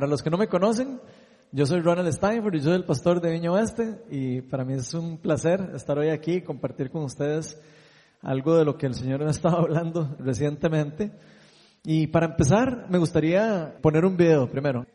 Para los que no me conocen, yo soy Ronald Steinford y yo soy el pastor de Viña Oeste y para mí es un placer estar hoy aquí y compartir con ustedes algo de lo que el Señor me estaba hablando recientemente. Y para empezar, me gustaría poner un video primero.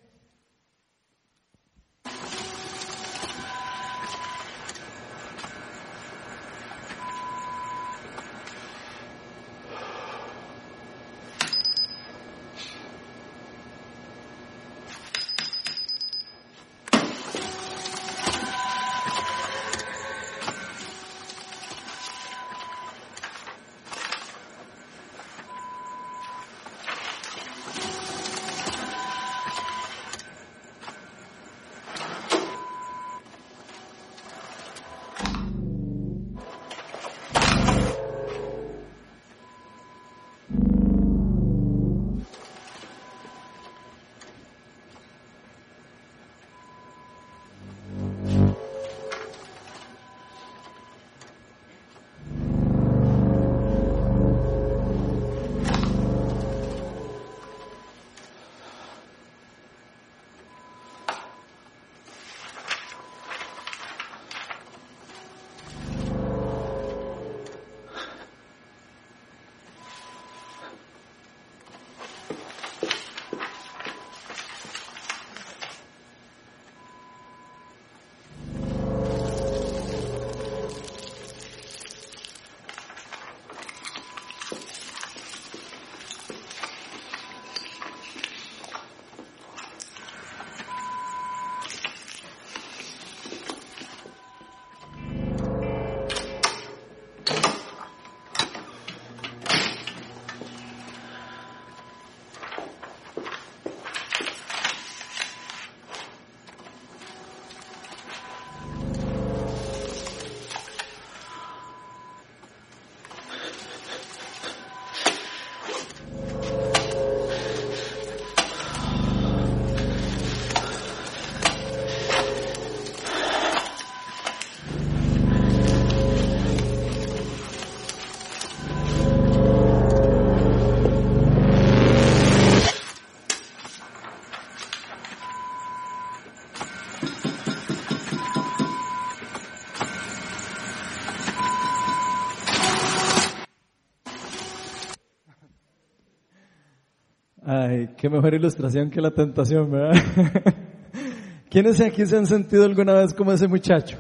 Qué mejor ilustración que la tentación, ¿verdad? ¿Quiénes aquí se han sentido alguna vez como ese muchacho?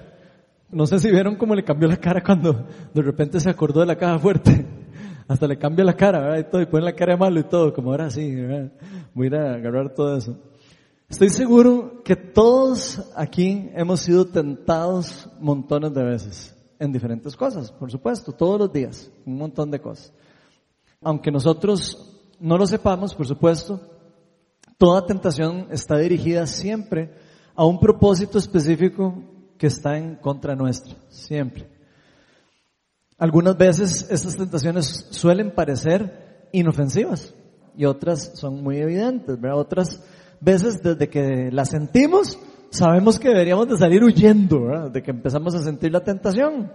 No sé si vieron cómo le cambió la cara cuando de repente se acordó de la caja fuerte. Hasta le cambia la cara, ¿verdad? Y todo, y pone la cara malo y todo, como ahora sí, ¿verdad? Voy a ir a agarrar todo eso. Estoy seguro que todos aquí hemos sido tentados montones de veces, en diferentes cosas, por supuesto, todos los días, un montón de cosas. Aunque nosotros no lo sepamos, por supuesto, toda tentación está dirigida siempre a un propósito específico que está en contra nuestra, siempre. Algunas veces estas tentaciones suelen parecer inofensivas y otras son muy evidentes. Otras veces desde que las sentimos sabemos que deberíamos de salir huyendo, ¿verdad? De que empezamos a sentir la tentación.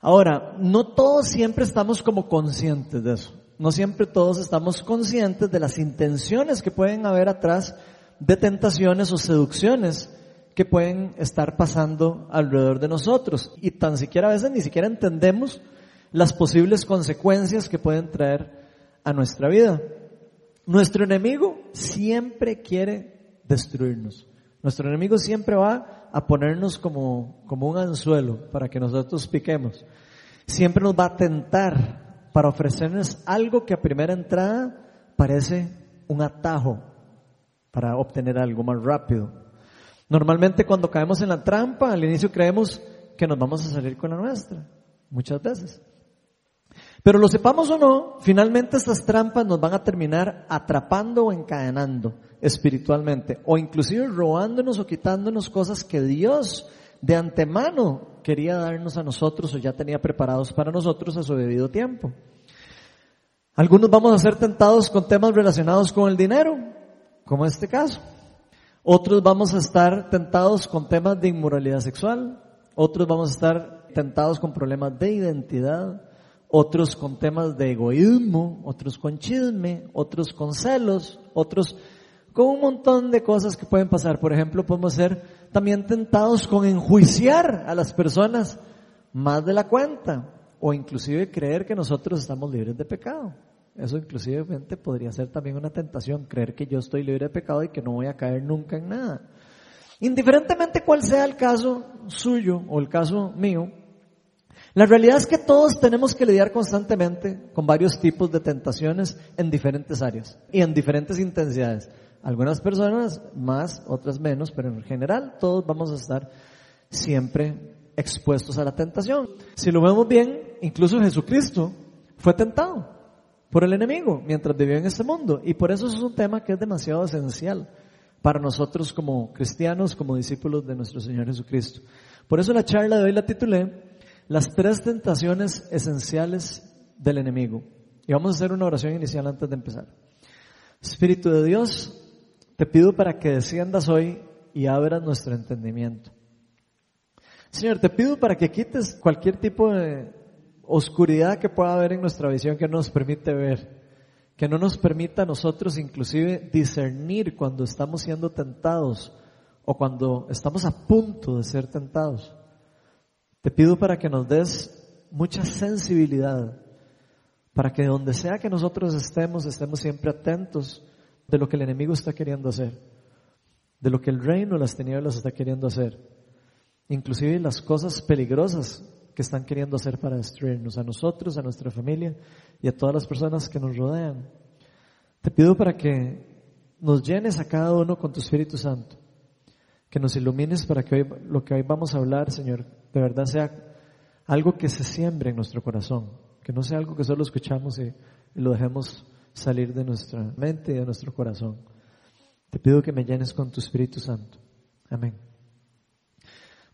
Ahora, no todos siempre estamos como conscientes de eso no siempre todos estamos conscientes de las intenciones que pueden haber atrás de tentaciones o seducciones que pueden estar pasando alrededor de nosotros. Y tan siquiera a veces ni siquiera entendemos las posibles consecuencias que pueden traer a nuestra vida. Nuestro enemigo siempre quiere destruirnos. Nuestro enemigo siempre va a ponernos como, como un anzuelo para que nosotros piquemos. Siempre nos va a tentar para ofrecernos algo que a primera entrada parece un atajo para obtener algo más rápido. Normalmente cuando caemos en la trampa, al inicio creemos que nos vamos a salir con la nuestra, muchas veces. Pero lo sepamos o no, finalmente estas trampas nos van a terminar atrapando o encadenando espiritualmente, o inclusive robándonos o quitándonos cosas que Dios de antemano quería darnos a nosotros o ya tenía preparados para nosotros a su debido tiempo. Algunos vamos a ser tentados con temas relacionados con el dinero, como este caso. Otros vamos a estar tentados con temas de inmoralidad sexual. Otros vamos a estar tentados con problemas de identidad. Otros con temas de egoísmo. Otros con chisme. Otros con celos. Otros con un montón de cosas que pueden pasar. Por ejemplo, podemos ser también tentados con enjuiciar a las personas más de la cuenta o inclusive creer que nosotros estamos libres de pecado. Eso inclusive podría ser también una tentación, creer que yo estoy libre de pecado y que no voy a caer nunca en nada. Indiferentemente cuál sea el caso suyo o el caso mío, la realidad es que todos tenemos que lidiar constantemente con varios tipos de tentaciones en diferentes áreas y en diferentes intensidades. Algunas personas más, otras menos, pero en general todos vamos a estar siempre expuestos a la tentación. Si lo vemos bien, incluso Jesucristo fue tentado por el enemigo mientras vivió en este mundo. Y por eso es un tema que es demasiado esencial para nosotros como cristianos, como discípulos de nuestro Señor Jesucristo. Por eso la charla de hoy la titulé Las tres tentaciones esenciales del enemigo. Y vamos a hacer una oración inicial antes de empezar. Espíritu de Dios, te pido para que desciendas hoy y abras nuestro entendimiento. Señor, te pido para que quites cualquier tipo de oscuridad que pueda haber en nuestra visión que no nos permite ver, que no nos permita a nosotros inclusive discernir cuando estamos siendo tentados o cuando estamos a punto de ser tentados. Te pido para que nos des mucha sensibilidad, para que donde sea que nosotros estemos, estemos siempre atentos de lo que el enemigo está queriendo hacer, de lo que el reino de las tinieblas está queriendo hacer, inclusive las cosas peligrosas que están queriendo hacer para destruirnos, a nosotros, a nuestra familia y a todas las personas que nos rodean. Te pido para que nos llenes a cada uno con tu Espíritu Santo, que nos ilumines para que hoy, lo que hoy vamos a hablar, Señor, de verdad sea algo que se siembre en nuestro corazón, que no sea algo que solo escuchamos y lo dejemos salir de nuestra mente y de nuestro corazón. Te pido que me llenes con tu Espíritu Santo. Amén.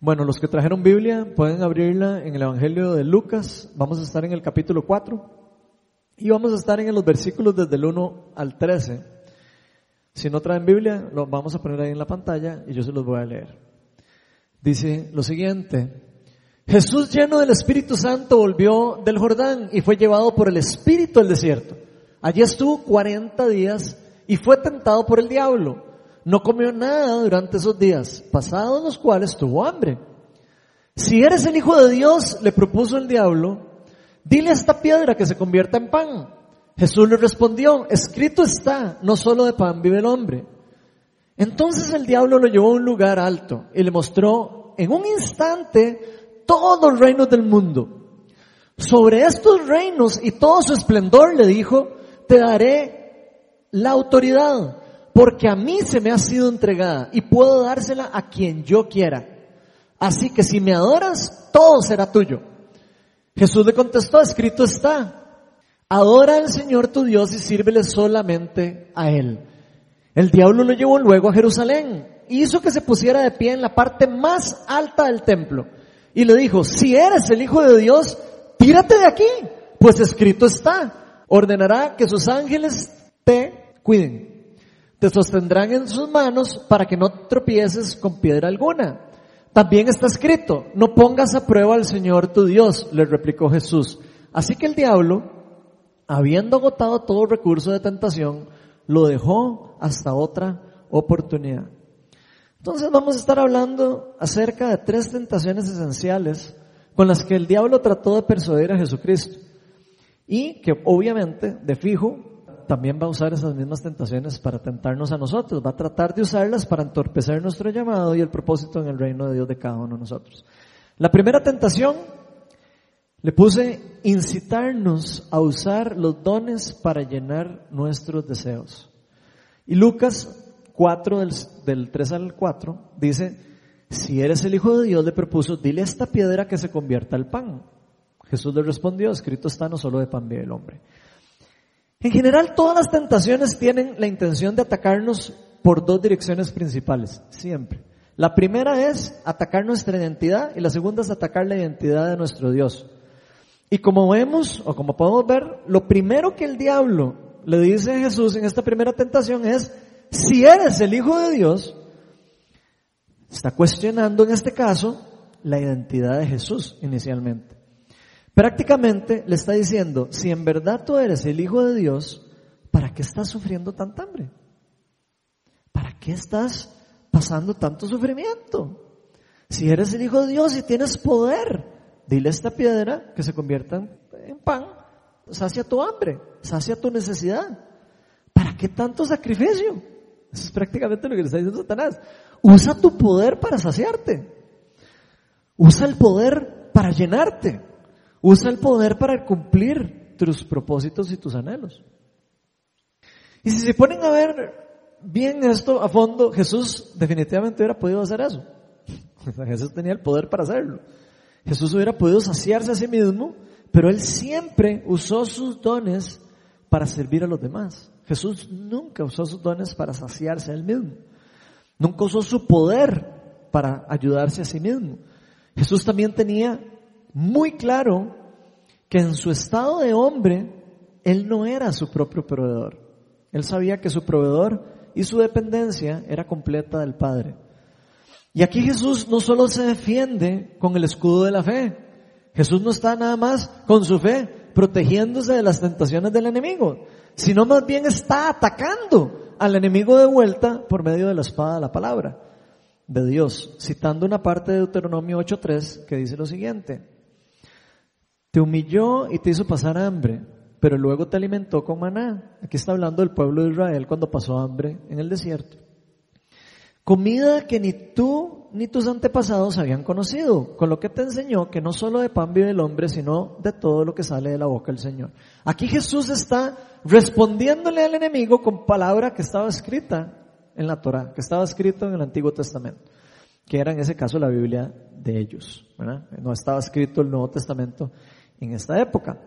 Bueno, los que trajeron Biblia pueden abrirla en el Evangelio de Lucas. Vamos a estar en el capítulo 4 y vamos a estar en los versículos desde el 1 al 13. Si no traen Biblia, lo vamos a poner ahí en la pantalla y yo se los voy a leer. Dice lo siguiente. Jesús lleno del Espíritu Santo volvió del Jordán y fue llevado por el Espíritu al desierto Allí estuvo 40 días y fue tentado por el diablo. No comió nada durante esos días, pasados los cuales tuvo hambre. Si eres el Hijo de Dios, le propuso el diablo, dile a esta piedra que se convierta en pan. Jesús le respondió, escrito está, no solo de pan vive el hombre. Entonces el diablo lo llevó a un lugar alto y le mostró en un instante todos los reinos del mundo. Sobre estos reinos y todo su esplendor le dijo, te daré la autoridad, porque a mí se me ha sido entregada y puedo dársela a quien yo quiera. Así que si me adoras, todo será tuyo. Jesús le contestó, escrito está, adora al Señor tu Dios y sírvele solamente a Él. El diablo lo llevó luego a Jerusalén hizo que se pusiera de pie en la parte más alta del templo y le dijo, si eres el Hijo de Dios, tírate de aquí, pues escrito está, ordenará que sus ángeles te cuiden. Te sostendrán en sus manos para que no tropieces con piedra alguna. También está escrito, no pongas a prueba al Señor tu Dios, le replicó Jesús. Así que el diablo, habiendo agotado todo recurso de tentación, lo dejó hasta otra oportunidad. Entonces vamos a estar hablando acerca de tres tentaciones esenciales con las que el diablo trató de persuadir a Jesucristo. Y que obviamente, de fijo, también va a usar esas mismas tentaciones para tentarnos a nosotros, va a tratar de usarlas para entorpecer nuestro llamado y el propósito en el reino de Dios de cada uno de nosotros. La primera tentación le puse incitarnos a usar los dones para llenar nuestros deseos. Y Lucas 4 del, del 3 al 4 dice, si eres el Hijo de Dios le propuso, dile esta piedra que se convierta al pan. Jesús le respondió, escrito está, no solo de pan vive el hombre. En general, todas las tentaciones tienen la intención de atacarnos por dos direcciones principales, siempre. La primera es atacar nuestra identidad y la segunda es atacar la identidad de nuestro Dios. Y como vemos, o como podemos ver, lo primero que el diablo le dice a Jesús en esta primera tentación es, si eres el Hijo de Dios, está cuestionando en este caso la identidad de Jesús inicialmente. Prácticamente le está diciendo, si en verdad tú eres el Hijo de Dios, ¿para qué estás sufriendo tanta hambre? qué estás pasando tanto sufrimiento? Si eres el Hijo de Dios y tienes poder, dile a esta piedra que se convierta en pan, sacia tu hambre, sacia tu necesidad. ¿Para qué tanto sacrificio? Eso es prácticamente lo que le está diciendo Satanás. Usa tu poder para saciarte. Usa el poder para llenarte. Usa el poder para cumplir tus propósitos y tus anhelos. Y si se ponen a ver bien esto a fondo, Jesús definitivamente hubiera podido hacer eso. Jesús tenía el poder para hacerlo. Jesús hubiera podido saciarse a sí mismo, pero él siempre usó sus dones para servir a los demás. Jesús nunca usó sus dones para saciarse a él mismo. Nunca usó su poder para ayudarse a sí mismo. Jesús también tenía muy claro que en su estado de hombre, él no era su propio proveedor. Él sabía que su proveedor y su dependencia era completa del Padre. Y aquí Jesús no solo se defiende con el escudo de la fe, Jesús no está nada más con su fe protegiéndose de las tentaciones del enemigo, sino más bien está atacando al enemigo de vuelta por medio de la espada de la palabra de Dios, citando una parte de Deuteronomio 8.3 que dice lo siguiente, te humilló y te hizo pasar hambre, pero luego te alimentó con maná. Aquí está hablando del pueblo de Israel cuando pasó hambre en el desierto. Comida que ni tú ni tus antepasados habían conocido, con lo que te enseñó que no solo de pan vive el hombre, sino de todo lo que sale de la boca del Señor. Aquí Jesús está respondiéndole al enemigo con palabra que estaba escrita en la Torah, que estaba escrito en el Antiguo Testamento, que era en ese caso la Biblia de ellos. No estaba escrito el Nuevo Testamento en esta época.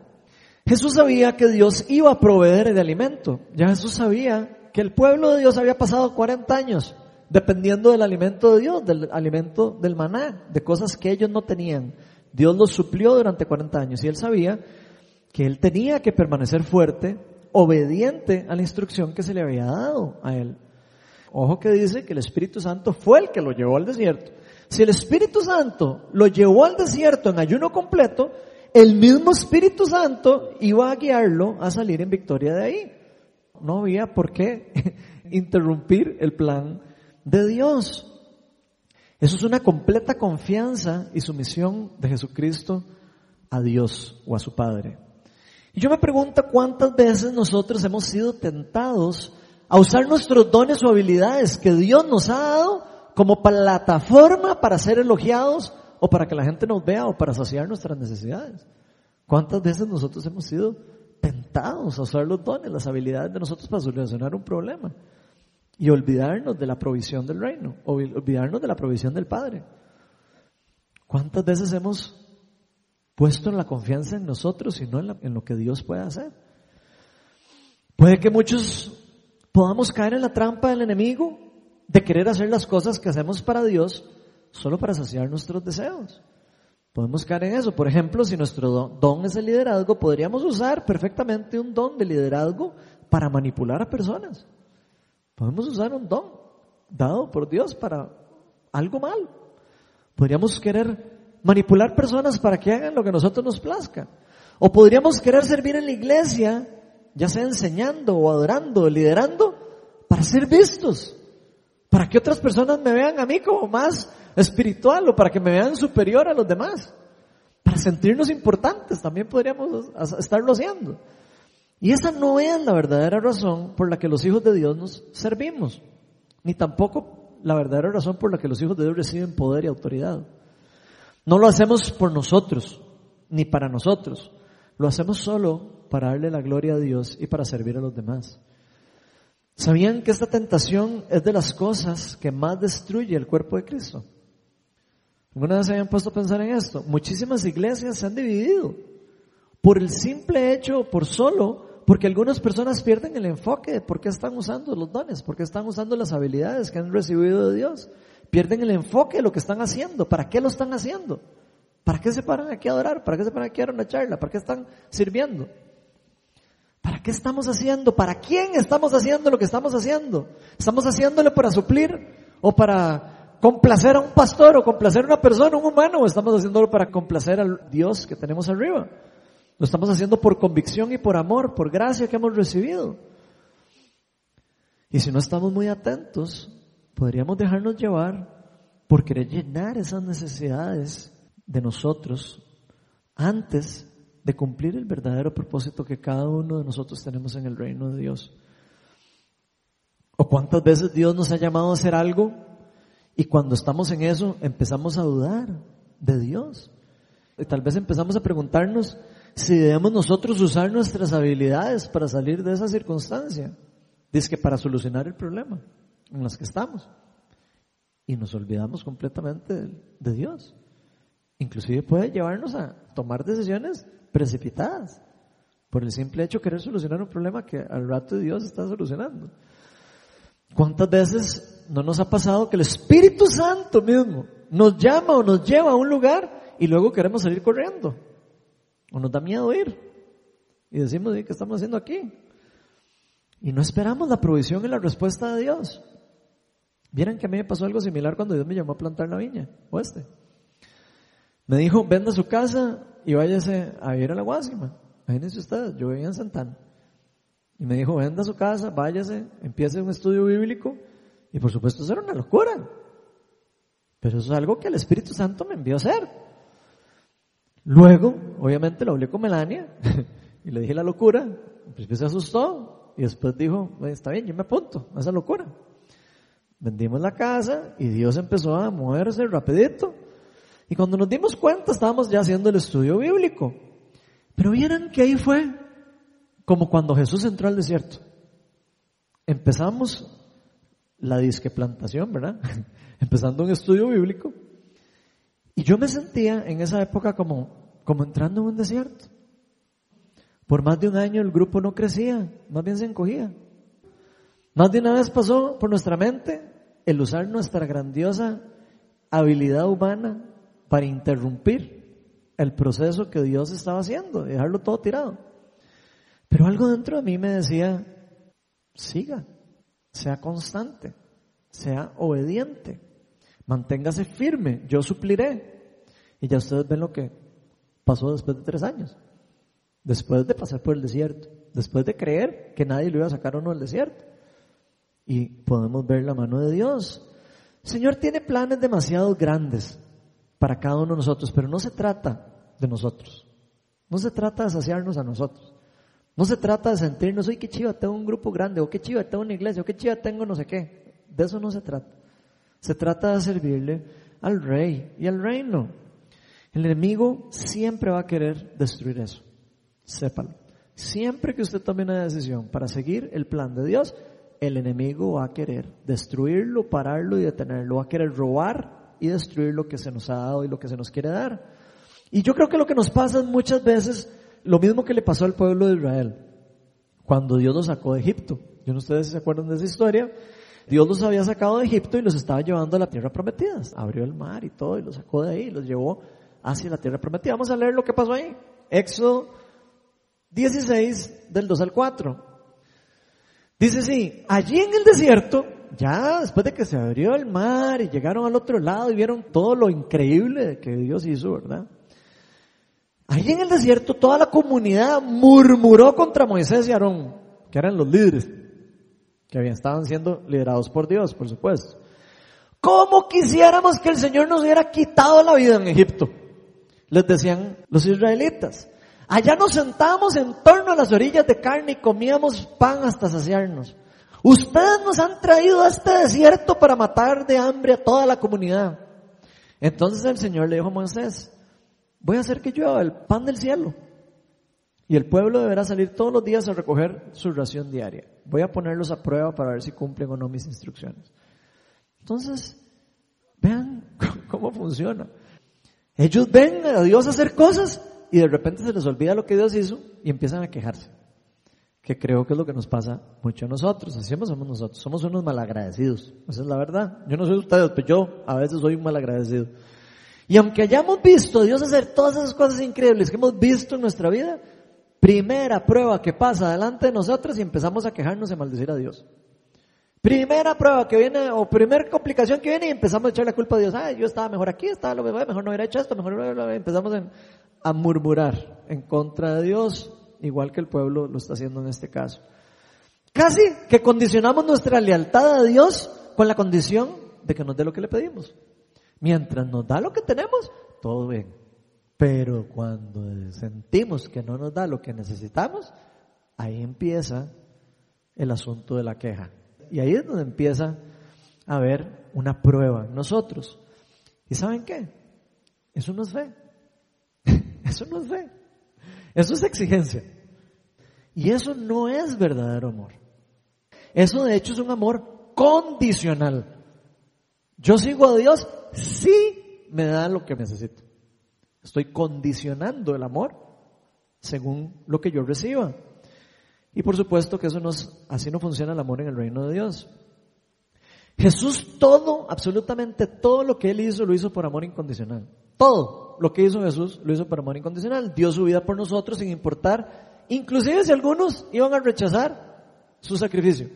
Jesús sabía que Dios iba a proveer el alimento. Ya Jesús sabía que el pueblo de Dios había pasado 40 años dependiendo del alimento de Dios, del alimento del maná, de cosas que ellos no tenían. Dios los suplió durante 40 años y él sabía que él tenía que permanecer fuerte, obediente a la instrucción que se le había dado a él. Ojo que dice que el Espíritu Santo fue el que lo llevó al desierto. Si el Espíritu Santo lo llevó al desierto en ayuno completo, el mismo Espíritu Santo iba a guiarlo a salir en victoria de ahí. No había por qué interrumpir el plan de Dios. Eso es una completa confianza y sumisión de Jesucristo a Dios o a su Padre. Y yo me pregunto cuántas veces nosotros hemos sido tentados a usar nuestros dones o habilidades que Dios nos ha dado como plataforma para ser elogiados o para que la gente nos vea o para saciar nuestras necesidades. ¿Cuántas veces nosotros hemos sido tentados a usar los dones, las habilidades de nosotros para solucionar un problema? Y olvidarnos de la provisión del reino, olvidarnos de la provisión del Padre. ¿Cuántas veces hemos puesto la confianza en nosotros y no en, en lo que Dios puede hacer? Puede que muchos podamos caer en la trampa del enemigo de querer hacer las cosas que hacemos para Dios solo para saciar nuestros deseos. Podemos caer en eso. Por ejemplo, si nuestro don es el liderazgo, podríamos usar perfectamente un don de liderazgo para manipular a personas. Podemos usar un don dado por Dios para algo mal. Podríamos querer manipular personas para que hagan lo que a nosotros nos plazca. O podríamos querer servir en la iglesia ya sea enseñando o adorando o liderando, para ser vistos, para que otras personas me vean a mí como más espiritual o para que me vean superior a los demás, para sentirnos importantes, también podríamos estarlo haciendo. Y esa no es la verdadera razón por la que los hijos de Dios nos servimos, ni tampoco la verdadera razón por la que los hijos de Dios reciben poder y autoridad. No lo hacemos por nosotros, ni para nosotros. Lo hacemos solo para darle la gloria a Dios y para servir a los demás. ¿Sabían que esta tentación es de las cosas que más destruye el cuerpo de Cristo? ¿Alguna vez se habían puesto a pensar en esto? Muchísimas iglesias se han dividido por el simple hecho, por solo, porque algunas personas pierden el enfoque de por qué están usando los dones, por qué están usando las habilidades que han recibido de Dios. Pierden el enfoque de lo que están haciendo, para qué lo están haciendo. ¿Para qué se paran aquí a adorar? ¿Para qué se paran aquí a dar una charla? ¿Para qué están sirviendo? ¿Para qué estamos haciendo? ¿Para quién estamos haciendo lo que estamos haciendo? ¿Estamos haciéndolo para suplir o para complacer a un pastor o complacer a una persona, un humano, o estamos haciéndolo para complacer al Dios que tenemos arriba? Lo estamos haciendo por convicción y por amor, por gracia que hemos recibido. Y si no estamos muy atentos, podríamos dejarnos llevar por querer llenar esas necesidades de nosotros antes de cumplir el verdadero propósito que cada uno de nosotros tenemos en el reino de Dios. ¿O cuántas veces Dios nos ha llamado a hacer algo y cuando estamos en eso empezamos a dudar de Dios? Y tal vez empezamos a preguntarnos si debemos nosotros usar nuestras habilidades para salir de esa circunstancia. Dice que para solucionar el problema en los que estamos. Y nos olvidamos completamente de Dios. Inclusive puede llevarnos a tomar decisiones precipitadas por el simple hecho de querer solucionar un problema que al rato Dios está solucionando. ¿Cuántas veces no nos ha pasado que el Espíritu Santo mismo nos llama o nos lleva a un lugar y luego queremos salir corriendo? O nos da miedo ir. Y decimos, ¿qué estamos haciendo aquí? Y no esperamos la provisión y la respuesta de Dios. Vieran que a mí me pasó algo similar cuando Dios me llamó a plantar la viña, oeste. Me dijo, venda su casa y váyase a ir a la Guásima. Imagínense ustedes, yo vivía en Santana. Y me dijo, venda su casa, váyase, empiece un estudio bíblico. Y por supuesto eso era una locura. Pero eso es algo que el Espíritu Santo me envió a hacer. Luego, obviamente, lo hablé con Melania y le dije la locura. Al principio se asustó y después dijo, está bien, yo me apunto a esa locura. Vendimos la casa y Dios empezó a moverse rapidito. Y cuando nos dimos cuenta estábamos ya haciendo el estudio bíblico. Pero vieran que ahí fue como cuando Jesús entró al desierto. Empezamos la disque plantación, ¿verdad? Empezando un estudio bíblico. Y yo me sentía en esa época como, como entrando en un desierto. Por más de un año el grupo no crecía, más bien se encogía. Más de una vez pasó por nuestra mente el usar nuestra grandiosa habilidad humana para interrumpir el proceso que Dios estaba haciendo, dejarlo todo tirado. Pero algo dentro de mí me decía, siga, sea constante, sea obediente, manténgase firme, yo supliré. Y ya ustedes ven lo que pasó después de tres años, después de pasar por el desierto, después de creer que nadie lo iba a sacar o no del desierto y podemos ver la mano de Dios. Señor tiene planes demasiado grandes para cada uno de nosotros, pero no se trata de nosotros. No se trata de saciarnos a nosotros. No se trata de sentirnos, oye, qué chiva, tengo un grupo grande, o qué chiva, tengo una iglesia, o qué chiva, tengo no sé qué. De eso no se trata. Se trata de servirle al rey y al reino. El enemigo siempre va a querer destruir eso. Sépalo. Siempre que usted tome una decisión para seguir el plan de Dios, el enemigo va a querer destruirlo, pararlo y detenerlo, va a querer robar y destruir lo que se nos ha dado y lo que se nos quiere dar. Y yo creo que lo que nos pasa muchas veces lo mismo que le pasó al pueblo de Israel cuando Dios los sacó de Egipto. Yo no ustedes se acuerdan de esa historia. Dios los había sacado de Egipto y los estaba llevando a la tierra prometida. Abrió el mar y todo y los sacó de ahí y los llevó hacia la tierra prometida. Vamos a leer lo que pasó ahí. Éxodo 16 del 2 al 4. Dice sí, allí en el desierto, ya después de que se abrió el mar y llegaron al otro lado y vieron todo lo increíble que Dios hizo, ¿verdad? Allí en el desierto toda la comunidad murmuró contra Moisés y Aarón, que eran los líderes, que habían, estaban siendo liderados por Dios, por supuesto. ¿Cómo quisiéramos que el Señor nos hubiera quitado la vida en Egipto? Les decían los israelitas. Allá nos sentábamos en torno a las orillas de carne y comíamos pan hasta saciarnos. Ustedes nos han traído a este desierto para matar de hambre a toda la comunidad. Entonces el Señor le dijo a Moisés, voy a hacer que llueva el pan del cielo. Y el pueblo deberá salir todos los días a recoger su ración diaria. Voy a ponerlos a prueba para ver si cumplen o no mis instrucciones. Entonces, vean cómo funciona. Ellos ven a Dios hacer cosas y de repente se les olvida lo que Dios hizo y empiezan a quejarse. Que creo que es lo que nos pasa mucho a nosotros. Así somos nosotros. Somos unos malagradecidos. Esa es la verdad. Yo no soy ustedes, pero yo a veces soy un malagradecido. Y aunque hayamos visto a Dios hacer todas esas cosas increíbles que hemos visto en nuestra vida, primera prueba que pasa delante de nosotros y empezamos a quejarnos y maldecir a Dios. Primera prueba que viene, o primera complicación que viene y empezamos a echar la culpa a Dios. Ah, yo estaba mejor aquí, estaba lo mejor, mejor no hubiera hecho esto, mejor empezamos a murmurar en contra de Dios, igual que el pueblo lo está haciendo en este caso. Casi que condicionamos nuestra lealtad a Dios con la condición de que nos dé lo que le pedimos. Mientras nos da lo que tenemos, todo bien. Pero cuando sentimos que no nos da lo que necesitamos, ahí empieza el asunto de la queja. Y ahí es donde empieza a haber una prueba nosotros. ¿Y saben qué? Eso no es fe. Eso no es fe. Eso es exigencia. Y eso no es verdadero amor. Eso de hecho es un amor condicional. Yo sigo a Dios si me da lo que necesito. Estoy condicionando el amor según lo que yo reciba. Y por supuesto que eso no así no funciona el amor en el reino de Dios. Jesús todo, absolutamente todo lo que él hizo lo hizo por amor incondicional. Todo lo que hizo Jesús lo hizo por amor incondicional. Dio su vida por nosotros sin importar, inclusive si algunos iban a rechazar su sacrificio.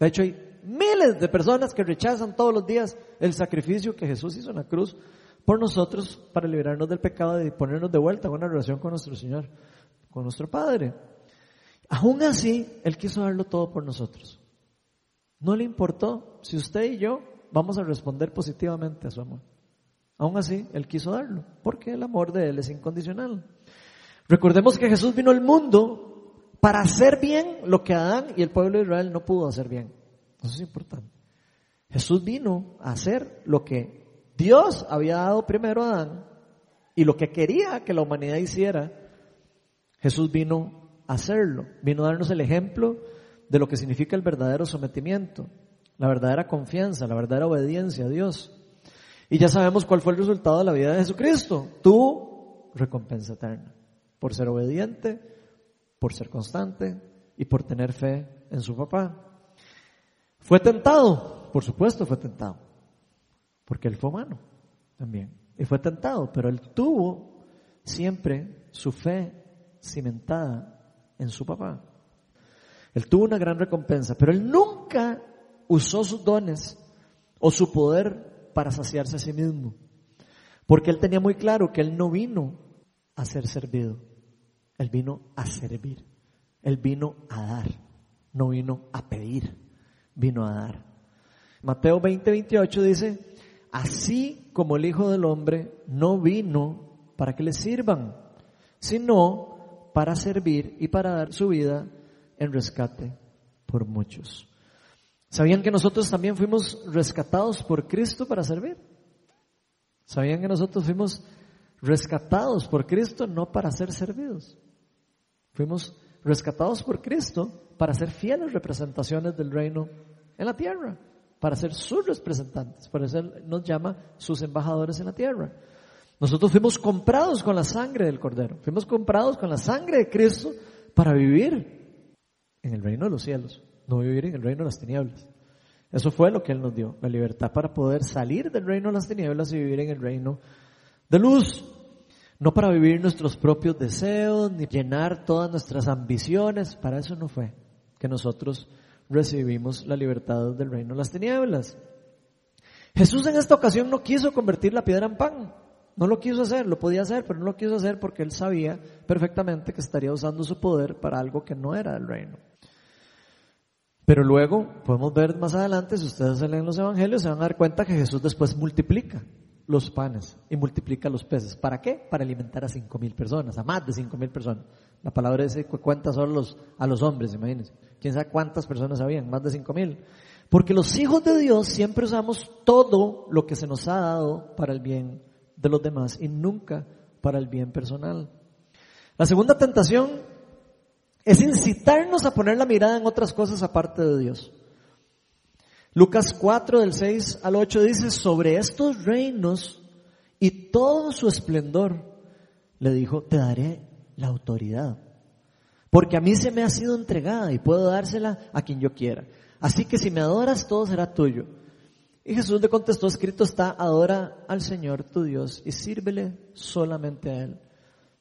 De hecho hay miles de personas que rechazan todos los días el sacrificio que Jesús hizo en la cruz por nosotros para liberarnos del pecado y ponernos de vuelta a una relación con nuestro Señor, con nuestro Padre. Aún así, Él quiso darlo todo por nosotros. No le importó si usted y yo vamos a responder positivamente a su amor. Aún así, Él quiso darlo, porque el amor de Él es incondicional. Recordemos que Jesús vino al mundo para hacer bien lo que Adán y el pueblo de Israel no pudo hacer bien. Eso es importante. Jesús vino a hacer lo que Dios había dado primero a Adán y lo que quería que la humanidad hiciera. Jesús vino hacerlo. Vino a darnos el ejemplo de lo que significa el verdadero sometimiento, la verdadera confianza, la verdadera obediencia a Dios. Y ya sabemos cuál fue el resultado de la vida de Jesucristo. Tu recompensa eterna. Por ser obediente, por ser constante y por tener fe en su papá. Fue tentado, por supuesto fue tentado, porque él fue humano también. Y fue tentado, pero él tuvo siempre su fe cimentada en su papá. Él tuvo una gran recompensa, pero él nunca usó sus dones o su poder para saciarse a sí mismo. Porque él tenía muy claro que él no vino a ser servido, él vino a servir, él vino a dar, no vino a pedir, vino a dar. Mateo 20, 28 dice, así como el Hijo del Hombre no vino para que le sirvan, sino para servir y para dar su vida en rescate por muchos. ¿Sabían que nosotros también fuimos rescatados por Cristo para servir? ¿Sabían que nosotros fuimos rescatados por Cristo no para ser servidos? Fuimos rescatados por Cristo para ser fieles representaciones del reino en la tierra, para ser sus representantes. Por eso Él nos llama sus embajadores en la tierra. Nosotros fuimos comprados con la sangre del Cordero, fuimos comprados con la sangre de Cristo para vivir en el reino de los cielos, no vivir en el reino de las tinieblas. Eso fue lo que Él nos dio, la libertad para poder salir del reino de las tinieblas y vivir en el reino de luz. No para vivir nuestros propios deseos, ni llenar todas nuestras ambiciones, para eso no fue que nosotros recibimos la libertad del reino de las tinieblas. Jesús en esta ocasión no quiso convertir la piedra en pan. No lo quiso hacer, lo podía hacer, pero no lo quiso hacer porque él sabía perfectamente que estaría usando su poder para algo que no era del reino. Pero luego, podemos ver más adelante, si ustedes leen los evangelios, se van a dar cuenta que Jesús después multiplica los panes y multiplica los peces. ¿Para qué? Para alimentar a cinco mil personas, a más de cinco mil personas. La palabra dice cuenta solo los, a los hombres, imagínense. ¿Quién sabe cuántas personas habían? Más de cinco mil. Porque los hijos de Dios siempre usamos todo lo que se nos ha dado para el bien de los demás y nunca para el bien personal. La segunda tentación es incitarnos a poner la mirada en otras cosas aparte de Dios. Lucas 4 del 6 al 8 dice, sobre estos reinos y todo su esplendor, le dijo, te daré la autoridad, porque a mí se me ha sido entregada y puedo dársela a quien yo quiera. Así que si me adoras, todo será tuyo. Y Jesús le contestó, escrito está, adora al Señor tu Dios y sírvele solamente a Él.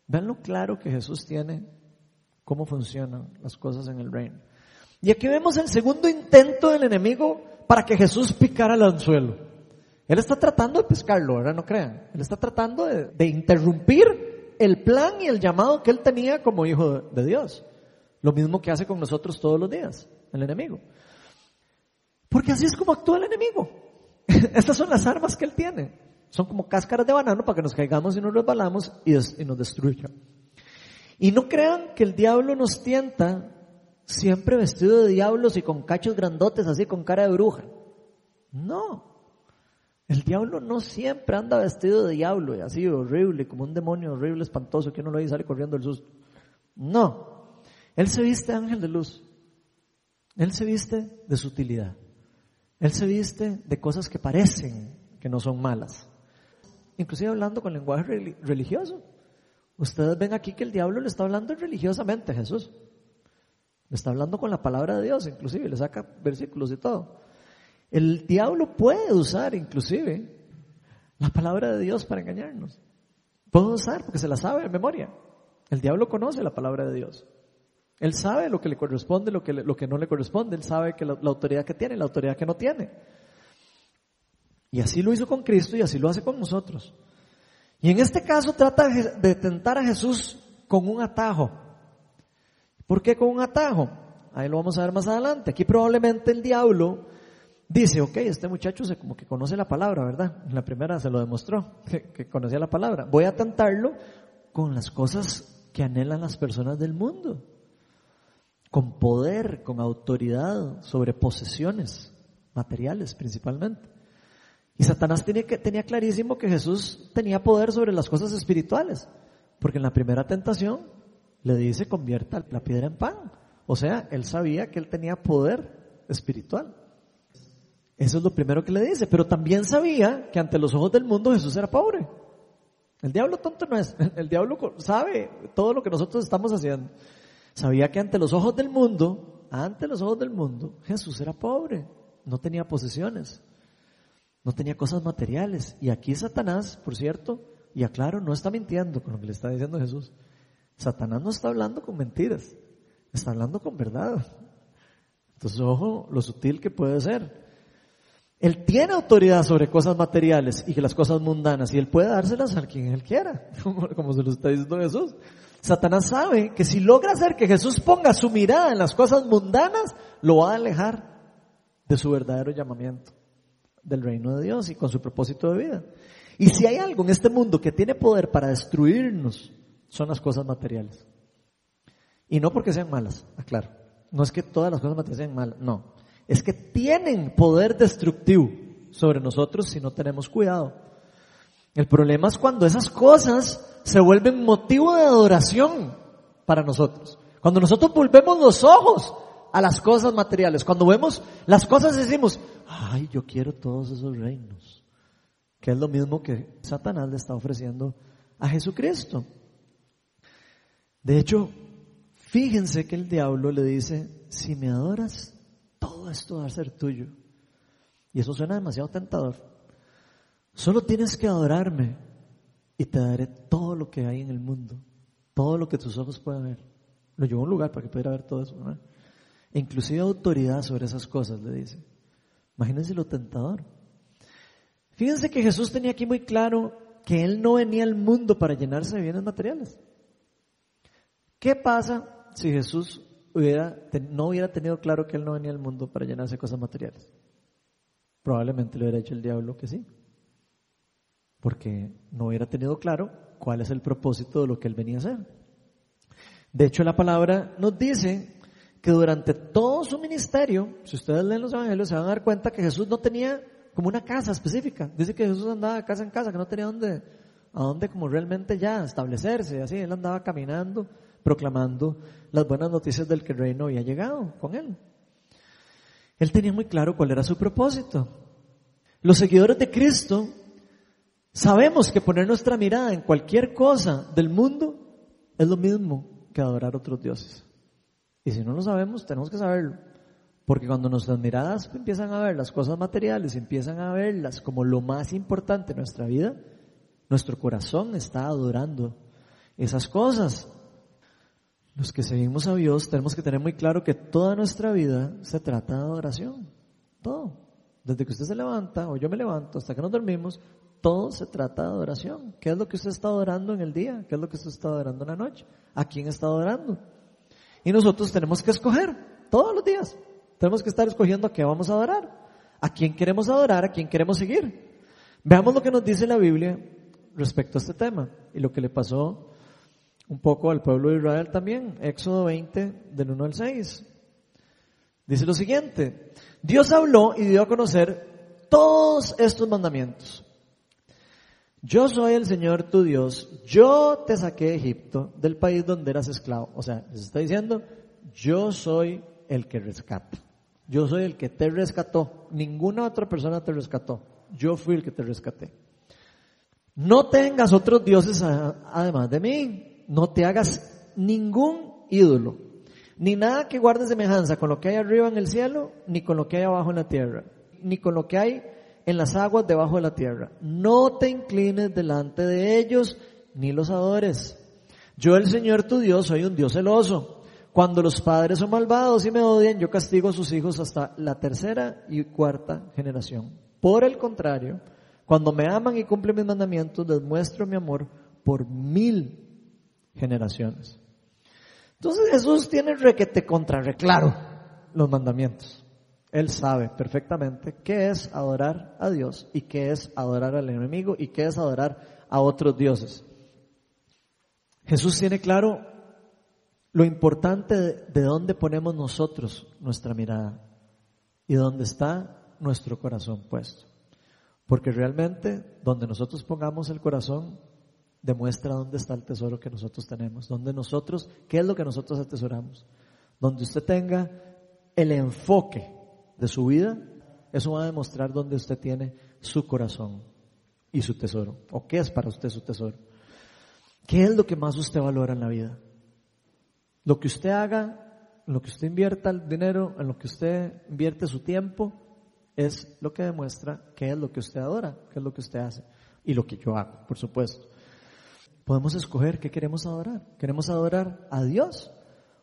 Vean lo claro que Jesús tiene, cómo funcionan las cosas en el reino. Y aquí vemos el segundo intento del enemigo para que Jesús picara el anzuelo. Él está tratando de pescarlo, ahora no crean. Él está tratando de, de, interrumpir el plan y el llamado que él tenía como hijo de Dios. Lo mismo que hace con nosotros todos los días, el enemigo. Porque así es como actúa el enemigo. Estas son las armas que él tiene. Son como cáscaras de banano para que nos caigamos y nos resbalamos y, y nos destruya. Y no crean que el diablo nos tienta siempre vestido de diablos y con cachos grandotes, así con cara de bruja. No. El diablo no siempre anda vestido de diablo y así horrible, como un demonio horrible, espantoso, que uno lo ve y sale corriendo del susto. No. Él se viste ángel de luz. Él se viste de sutilidad. Él se viste de cosas que parecen que no son malas. Inclusive hablando con lenguaje religioso. Ustedes ven aquí que el diablo le está hablando religiosamente a Jesús. Le está hablando con la palabra de Dios, inclusive, le saca versículos y todo. El diablo puede usar inclusive la palabra de Dios para engañarnos. Puede usar porque se la sabe de memoria. El diablo conoce la palabra de Dios. Él sabe lo que le corresponde, lo que, lo que no le corresponde. Él sabe que la, la autoridad que tiene, la autoridad que no tiene. Y así lo hizo con Cristo y así lo hace con nosotros. Y en este caso trata de tentar a Jesús con un atajo. ¿Por qué con un atajo? Ahí lo vamos a ver más adelante. Aquí probablemente el diablo dice, ok, este muchacho se como que conoce la palabra, ¿verdad? En la primera se lo demostró, que, conocía la palabra. Voy a tentarlo con las cosas que anhelan las personas del mundo, con poder, con autoridad sobre posesiones materiales principalmente. Y Satanás tenía, que, tenía clarísimo que Jesús tenía poder sobre las cosas espirituales, porque en la primera tentación le dice convierta la piedra en pan. O sea, él sabía que él tenía poder espiritual. Eso es lo primero que le dice. Pero también sabía que ante los ojos del mundo Jesús era pobre. El diablo tonto no es. El diablo sabe todo lo que nosotros estamos haciendo. Sabía que ante los ojos del mundo, ante los ojos del mundo, Jesús era pobre. No tenía posesiones. No tenía cosas materiales. Y aquí Satanás, por cierto, y aclaro, no está mintiendo con lo que le está diciendo Jesús. Satanás no está hablando con mentiras. Está hablando con verdad. Entonces, ojo, lo sutil que puede ser. Él tiene autoridad sobre cosas materiales y que las cosas mundanas y él puede dárselas a quien él quiera, como, se lo está diciendo Jesús. Satanás sabe que si logra hacer que Jesús ponga su mirada en las cosas mundanas, lo va a alejar de su verdadero llamamiento, del reino de Dios y con su propósito de vida. Y si hay algo en este mundo que tiene poder para destruirnos, son las cosas materiales. Y no porque sean malas, aclaro. No es que todas las cosas materiales sean malas, no es que tienen poder destructivo sobre nosotros si no tenemos cuidado. El problema es cuando esas cosas se vuelven motivo de adoración para nosotros. Cuando nosotros volvemos los ojos a las cosas materiales, cuando vemos las cosas decimos, ay, yo quiero todos esos reinos, que es lo mismo que Satanás le está ofreciendo a Jesucristo. De hecho, fíjense que el diablo le dice, si me adoras, todo esto va a ser tuyo. Y eso suena demasiado tentador. Solo tienes que adorarme y te daré todo lo que hay en el mundo, todo lo que tus ojos puedan ver. Lo llevo a un lugar para que pudiera ver todo eso. E inclusive autoridad sobre esas cosas, le dice. Imagínense lo tentador. Fíjense que Jesús tenía aquí muy claro que Él no venía al mundo para llenarse de bienes materiales. ¿Qué pasa si Jesús no hubiera tenido claro que él no venía al mundo para llenarse de cosas materiales. Probablemente le hubiera dicho el diablo que sí. Porque no hubiera tenido claro cuál es el propósito de lo que él venía a hacer. De hecho, la palabra nos dice que durante todo su ministerio, si ustedes leen los evangelios, se van a dar cuenta que Jesús no tenía como una casa específica. Dice que Jesús andaba de casa en casa, que no tenía dónde, a dónde como realmente ya establecerse, así, él andaba caminando proclamando las buenas noticias del que el reino había llegado con él. Él tenía muy claro cuál era su propósito. Los seguidores de Cristo sabemos que poner nuestra mirada en cualquier cosa del mundo es lo mismo que adorar a otros dioses. Y si no lo sabemos, tenemos que saberlo. Porque cuando nuestras miradas empiezan a ver las cosas materiales, empiezan a verlas como lo más importante en nuestra vida, nuestro corazón está adorando esas cosas. Los que seguimos a Dios tenemos que tener muy claro que toda nuestra vida se trata de adoración. Todo. Desde que usted se levanta o yo me levanto hasta que nos dormimos, todo se trata de adoración. ¿Qué es lo que usted está adorando en el día? ¿Qué es lo que usted está adorando en la noche? ¿A quién está adorando? Y nosotros tenemos que escoger todos los días. Tenemos que estar escogiendo a qué vamos a adorar. ¿A quién queremos adorar? ¿A quién queremos seguir? Veamos lo que nos dice la Biblia respecto a este tema y lo que le pasó un poco al pueblo de Israel también. Éxodo 20, del 1 al 6. Dice lo siguiente, Dios habló y dio a conocer todos estos mandamientos. Yo soy el Señor tu Dios, yo te saqué de Egipto, del país donde eras esclavo. O sea, les está diciendo, yo soy el que rescata. Yo soy el que te rescató. Ninguna otra persona te rescató. Yo fui el que te rescaté. No tengas otros dioses además de mí. No te hagas ningún ídolo. Ni nada que guarde semejanza con lo que hay arriba en el cielo, ni con lo que hay abajo en la tierra, ni con lo que hay en las aguas debajo de la tierra. No te inclines delante de ellos, ni los adores. Yo, el Señor tu Dios, soy un Dios celoso. Cuando los padres son malvados y me odian, yo castigo a sus hijos hasta la tercera y cuarta generación. Por el contrario, cuando me aman y cumplen mis mandamientos, les muestro mi amor por mil generaciones. Entonces Jesús tiene requete contrarreclaro los mandamientos. Él sabe perfectamente qué es adorar a Dios y qué es adorar al enemigo y qué es adorar a otros dioses. Jesús tiene claro lo importante de, dónde ponemos nosotros nuestra mirada y dónde está nuestro corazón puesto. Porque realmente donde nosotros pongamos el corazón demuestra dónde está el tesoro que nosotros tenemos, donde nosotros, qué es lo que nosotros atesoramos. Donde usted tenga el enfoque de su vida, eso va a demostrar dónde usted tiene su corazón y su tesoro, o qué es para usted su tesoro. ¿Qué es lo que más usted valora en la vida? Lo que usted haga, lo que usted invierta el dinero, en lo que usted invierte su tiempo, es lo que demuestra qué es lo que usted adora, qué es lo que usted hace y lo que yo hago, por supuesto. Podemos escoger qué queremos adorar. ¿Queremos adorar a Dios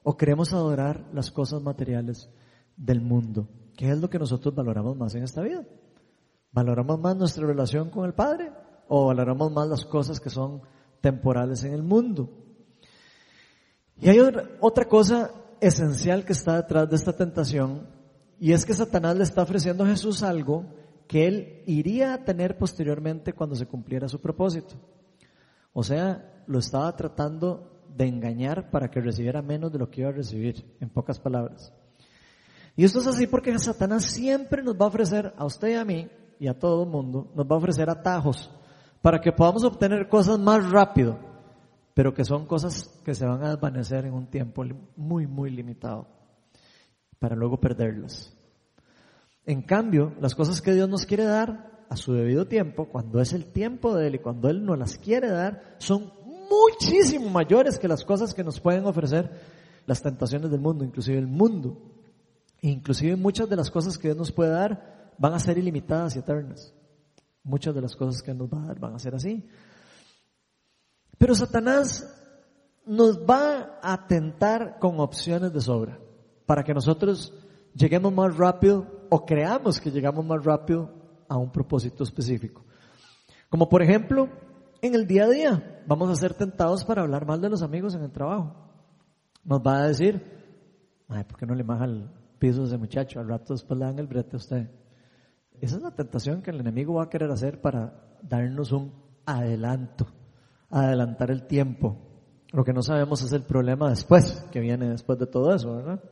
o queremos adorar las cosas materiales del mundo? ¿Qué es lo que nosotros valoramos más en esta vida? ¿Valoramos más nuestra relación con el Padre o valoramos más las cosas que son temporales en el mundo? Y hay otra cosa esencial que está detrás de esta tentación y es que Satanás le está ofreciendo a Jesús algo que él iría a tener posteriormente cuando se cumpliera su propósito. O sea, lo estaba tratando de engañar para que recibiera menos de lo que iba a recibir, en pocas palabras. Y esto es así porque Satanás siempre nos va a ofrecer a usted y a mí y a todo el mundo, nos va a ofrecer atajos para que podamos obtener cosas más rápido, pero que son cosas que se van a desvanecer en un tiempo muy, muy limitado, para luego perderlas. En cambio, las cosas que Dios nos quiere dar a su debido tiempo, cuando es el tiempo de Él y cuando Él nos las quiere dar, son muchísimo mayores que las cosas que nos pueden ofrecer las tentaciones del mundo, inclusive el mundo. Inclusive muchas de las cosas que Dios nos puede dar van a ser ilimitadas y eternas. Muchas de las cosas que Él nos va a dar van a ser así. Pero Satanás nos va a tentar con opciones de sobra para que nosotros lleguemos más rápido o creamos que llegamos más rápido a un propósito específico. Como por ejemplo, en el día a día vamos a ser tentados para hablar mal de los amigos en el trabajo. Nos va a decir, ay, ¿por qué no le maja al, pisos de muchacho, al rato después le dan el brete a usted. Esa es la tentación que el enemigo va a querer hacer para darnos un adelanto, adelantar el tiempo. Lo que no sabemos es el problema después, que viene después de todo eso, ¿verdad?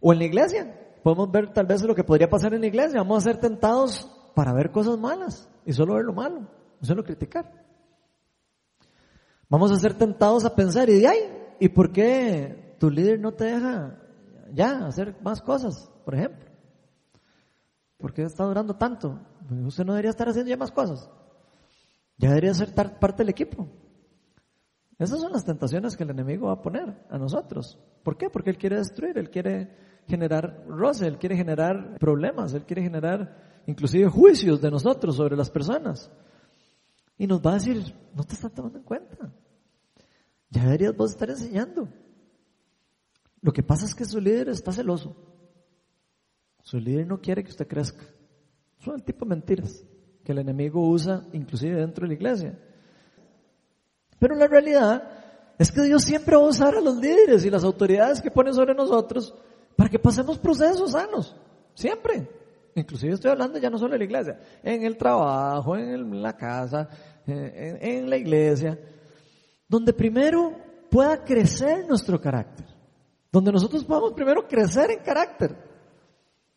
O en la iglesia, podemos ver tal vez lo que podría pasar en la iglesia, vamos a ser tentados para ver cosas malas y solo ver lo malo, no solo criticar. Vamos a ser tentados a pensar, y de ahí, ¿y por qué tu líder no te deja ya, hacer más cosas, por ejemplo. ¿Por qué está durando tanto? Pues usted no debería estar haciendo ya más cosas. Ya debería ser parte del equipo. Esas son las tentaciones que el enemigo va a poner a nosotros. ¿Por qué? Porque él quiere destruir, él quiere generar roce, quiere generar problemas, él quiere generar inclusive juicios de nosotros sobre las personas. Y nos va a decir, no te están tomando en cuenta. Ya deberías vos estar enseñando. Lo que pasa es que su líder está celoso. Su líder no quiere que usted crezca. Son el tipo de mentiras que el enemigo usa inclusive dentro de la iglesia. Pero la realidad es que Dios siempre va a usar a los líderes y las autoridades que pone sobre nosotros para que pasemos procesos sanos. Siempre. Inclusive estoy hablando ya no solo de la iglesia, en el trabajo, en la casa, en, en la iglesia, donde primero pueda crecer nuestro carácter, donde nosotros podamos primero crecer en carácter,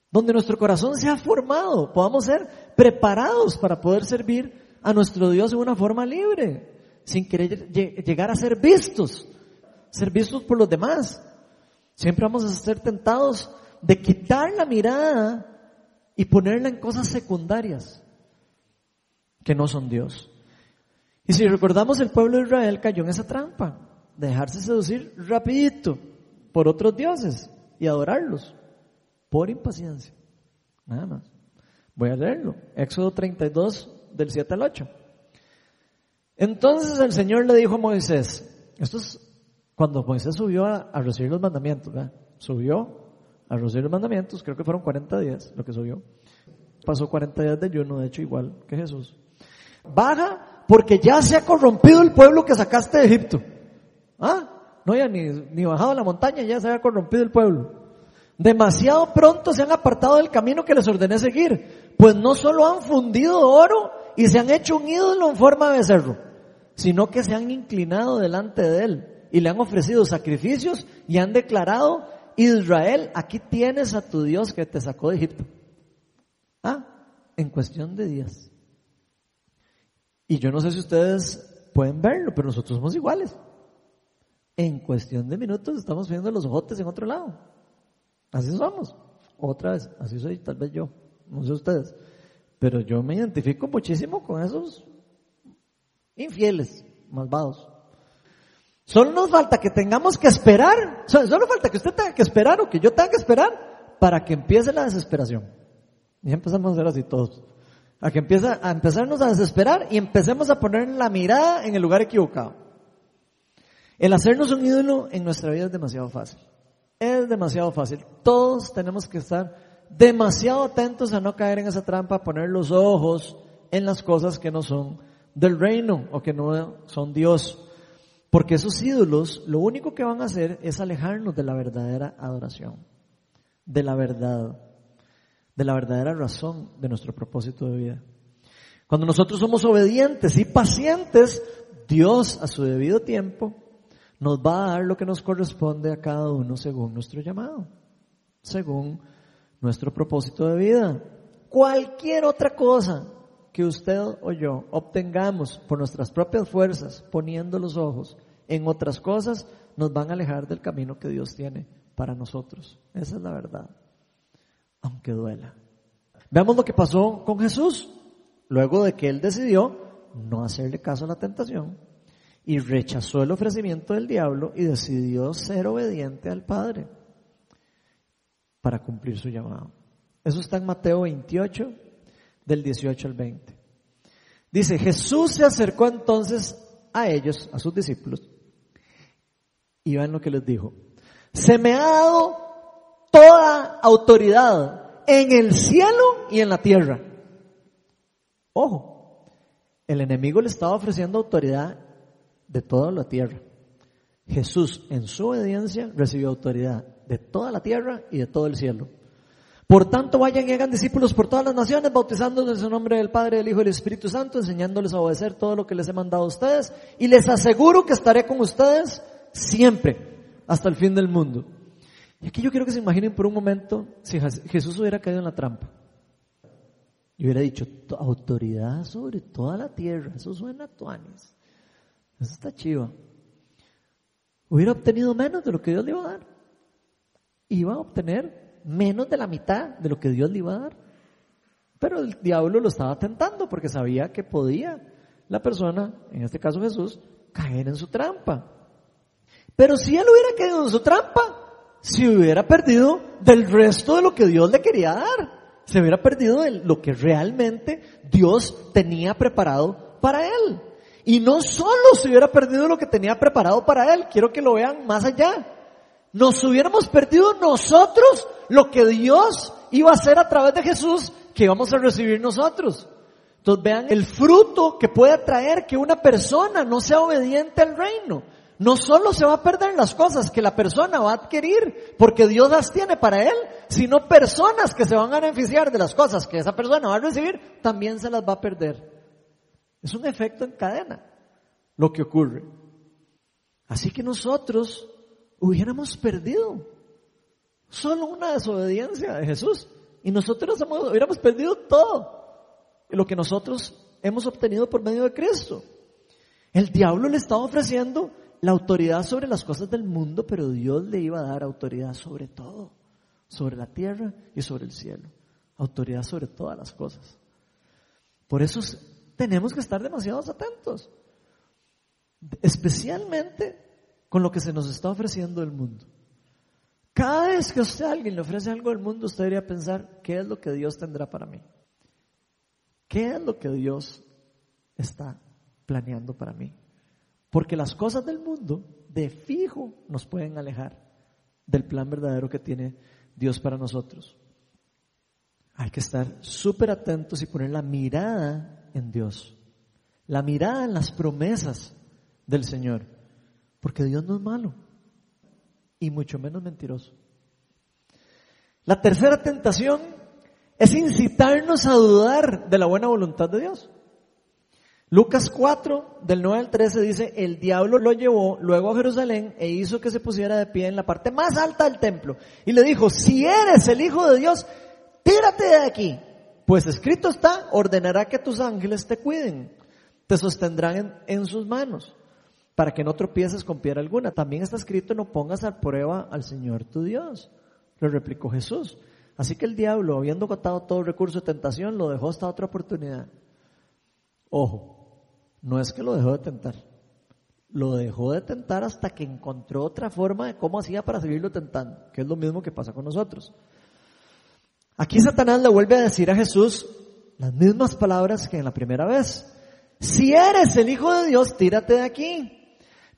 donde nuestro corazón sea formado, podamos ser preparados para poder servir a nuestro Dios de una forma libre, sin querer llegar a ser vistos, ser vistos por los demás. Siempre vamos a ser tentados de quitar la mirada y ponerla en cosas secundarias que no son Dios. Y si recordamos, el pueblo de Israel cayó en esa trampa, de dejarse seducir rapidito por otros dioses y adorarlos por impaciencia. Nada más. Voy a leerlo. Éxodo 32 del 7 al 8. Entonces el Señor le dijo a Moisés, esto es cuando Moisés subió a, recibir los mandamientos, ¿verdad? Subió a recibir los mandamientos, creo que fueron 40 días lo que subió. Pasó 40 días de ayuno, de hecho igual que Jesús. Baja porque ya se ha corrompido el pueblo que sacaste de Egipto. ¿Ah? No ya ni, ni bajado la montaña, ya se había corrompido el pueblo. Demasiado pronto se han apartado del camino que les ordené seguir, pues no solo han fundido oro y se han hecho un ídolo en forma de becerro, sino que se han inclinado delante de él y le han ofrecido sacrificios y han declarado, Israel, aquí tienes a tu Dios que te sacó de Egipto. Ah, en cuestión de días. Y yo no sé si ustedes pueden verlo, pero nosotros somos iguales. En cuestión de minutos estamos viendo los ojotes en otro lado. Así somos. Otra vez, así soy tal vez yo, no sé ustedes. Pero yo me identifico muchísimo con esos infieles, malvados. Solo nos falta que tengamos que esperar, solo falta que usted tenga que esperar o que yo tenga que esperar para que empiece la desesperación. Y empezamos a hacer así todos. A que empiece a empezarnos a desesperar y empecemos a poner la mirada en el lugar equivocado. El hacernos un ídolo en nuestra vida es demasiado fácil. Es demasiado fácil. Todos tenemos que estar demasiado atentos a no caer en esa trampa, poner los ojos en las cosas que no son del reino o que no son Dios. Porque esos ídolos lo único que van a hacer es alejarnos de la verdadera adoración, de la verdad, de la verdadera razón de nuestro propósito de vida. Cuando nosotros somos obedientes y pacientes, Dios a su debido tiempo nos va a dar lo que nos corresponde a cada uno según nuestro llamado, según nuestro propósito de vida. Cualquier otra cosa que usted o yo obtengamos por nuestras propias fuerzas, poniendo los ojos en otras cosas, nos van a alejar del camino que Dios tiene para nosotros. Esa es la verdad, aunque duela. Veamos lo que pasó con Jesús, luego de que él decidió no hacerle caso a la tentación y rechazó el ofrecimiento del diablo y decidió ser obediente al Padre para cumplir su llamado. Eso está en Mateo 28, del 18 al 20. Dice, Jesús se acercó entonces a ellos, a sus discípulos, y vean lo que les dijo. Se me ha dado toda autoridad en el cielo y en la tierra. Ojo, el enemigo le estaba ofreciendo autoridad de toda la tierra. Jesús en su obediencia recibió autoridad de toda la tierra y de todo el cielo. Por tanto, vayan y hagan discípulos por todas las naciones, bautizándoles en el nombre del Padre, del Hijo y del Espíritu Santo, enseñándoles a obedecer todo lo que les he mandado a ustedes, y les aseguro que estaré con ustedes siempre, hasta el fin del mundo. Y aquí yo quiero que se imaginen por un momento si Jesús hubiera caído en la trampa. Y hubiera dicho, autoridad sobre toda la tierra, eso suena a tuanes. Eso está chivo. Hubiera obtenido menos de lo que Dios le iba a dar. Iba a obtener menos de la mitad de lo que Dios le iba a dar. Pero el diablo lo estaba tentando porque sabía que podía la persona, en este caso Jesús, caer en su trampa. Pero si él hubiera caído en su trampa, se hubiera perdido del resto de lo que Dios le quería dar. Se hubiera perdido de lo que realmente Dios tenía preparado para él. Y no solo se hubiera perdido lo que tenía preparado para él, quiero que lo vean más allá. Nos hubiéramos perdido nosotros lo que Dios iba a hacer a través de Jesús que íbamos a recibir nosotros. Entonces vean el fruto que puede traer que una persona no sea obediente al reino. no solo se va a perder las cosas que la persona va a adquirir porque Dios las tiene para él, sino personas que se van a beneficiar de las cosas que esa persona va a recibir, también se las va a perder. Es un efecto en cadena lo que ocurre. Así que nosotros hubiéramos perdido solo una desobediencia de Jesús y nosotros hubiéramos perdido todo lo que nosotros hemos obtenido por medio de Cristo. El diablo le estaba ofreciendo la autoridad sobre las cosas del mundo, pero Dios le iba a dar autoridad sobre todo, sobre la tierra y sobre el cielo. Autoridad sobre todas las cosas. Por eso tenemos que estar demasiado atentos, especialmente con lo que se nos está ofreciendo el mundo. Cada vez que usted alguien le ofrece algo del mundo, usted debería pensar, ¿qué es lo que Dios tendrá para mí? ¿Qué es lo que Dios está planeando para mí? Porque las cosas del mundo de fijo nos pueden alejar del plan verdadero que tiene Dios para nosotros. Hay que estar súper atentos y poner la mirada en Dios, la mirada en las promesas del Señor, porque Dios no es malo y mucho menos mentiroso. La tercera tentación es incitarnos a dudar de la buena voluntad de Dios. Lucas 4, del 9 al 13 dice, el diablo lo llevó luego a Jerusalén e hizo que se pusiera de pie en la parte más alta del templo. Y le dijo, si eres el Hijo de Dios, tírate de aquí. Pues escrito está, ordenará que tus ángeles te cuiden, te sostendrán en, en sus manos, para que no tropieces con piedra alguna. También está escrito, no pongas a prueba al Señor tu Dios. Le replicó Jesús. Así que el diablo, habiendo agotado todo recurso de tentación, lo dejó hasta otra oportunidad. Ojo, no es que lo dejó de tentar. Lo dejó de tentar hasta que encontró otra forma de cómo hacía para seguirlo tentando, que es lo mismo que pasa con nosotros. Aquí Satanás le vuelve a decir a Jesús las mismas palabras que en la primera vez. Si eres el Hijo de Dios, tírate de aquí.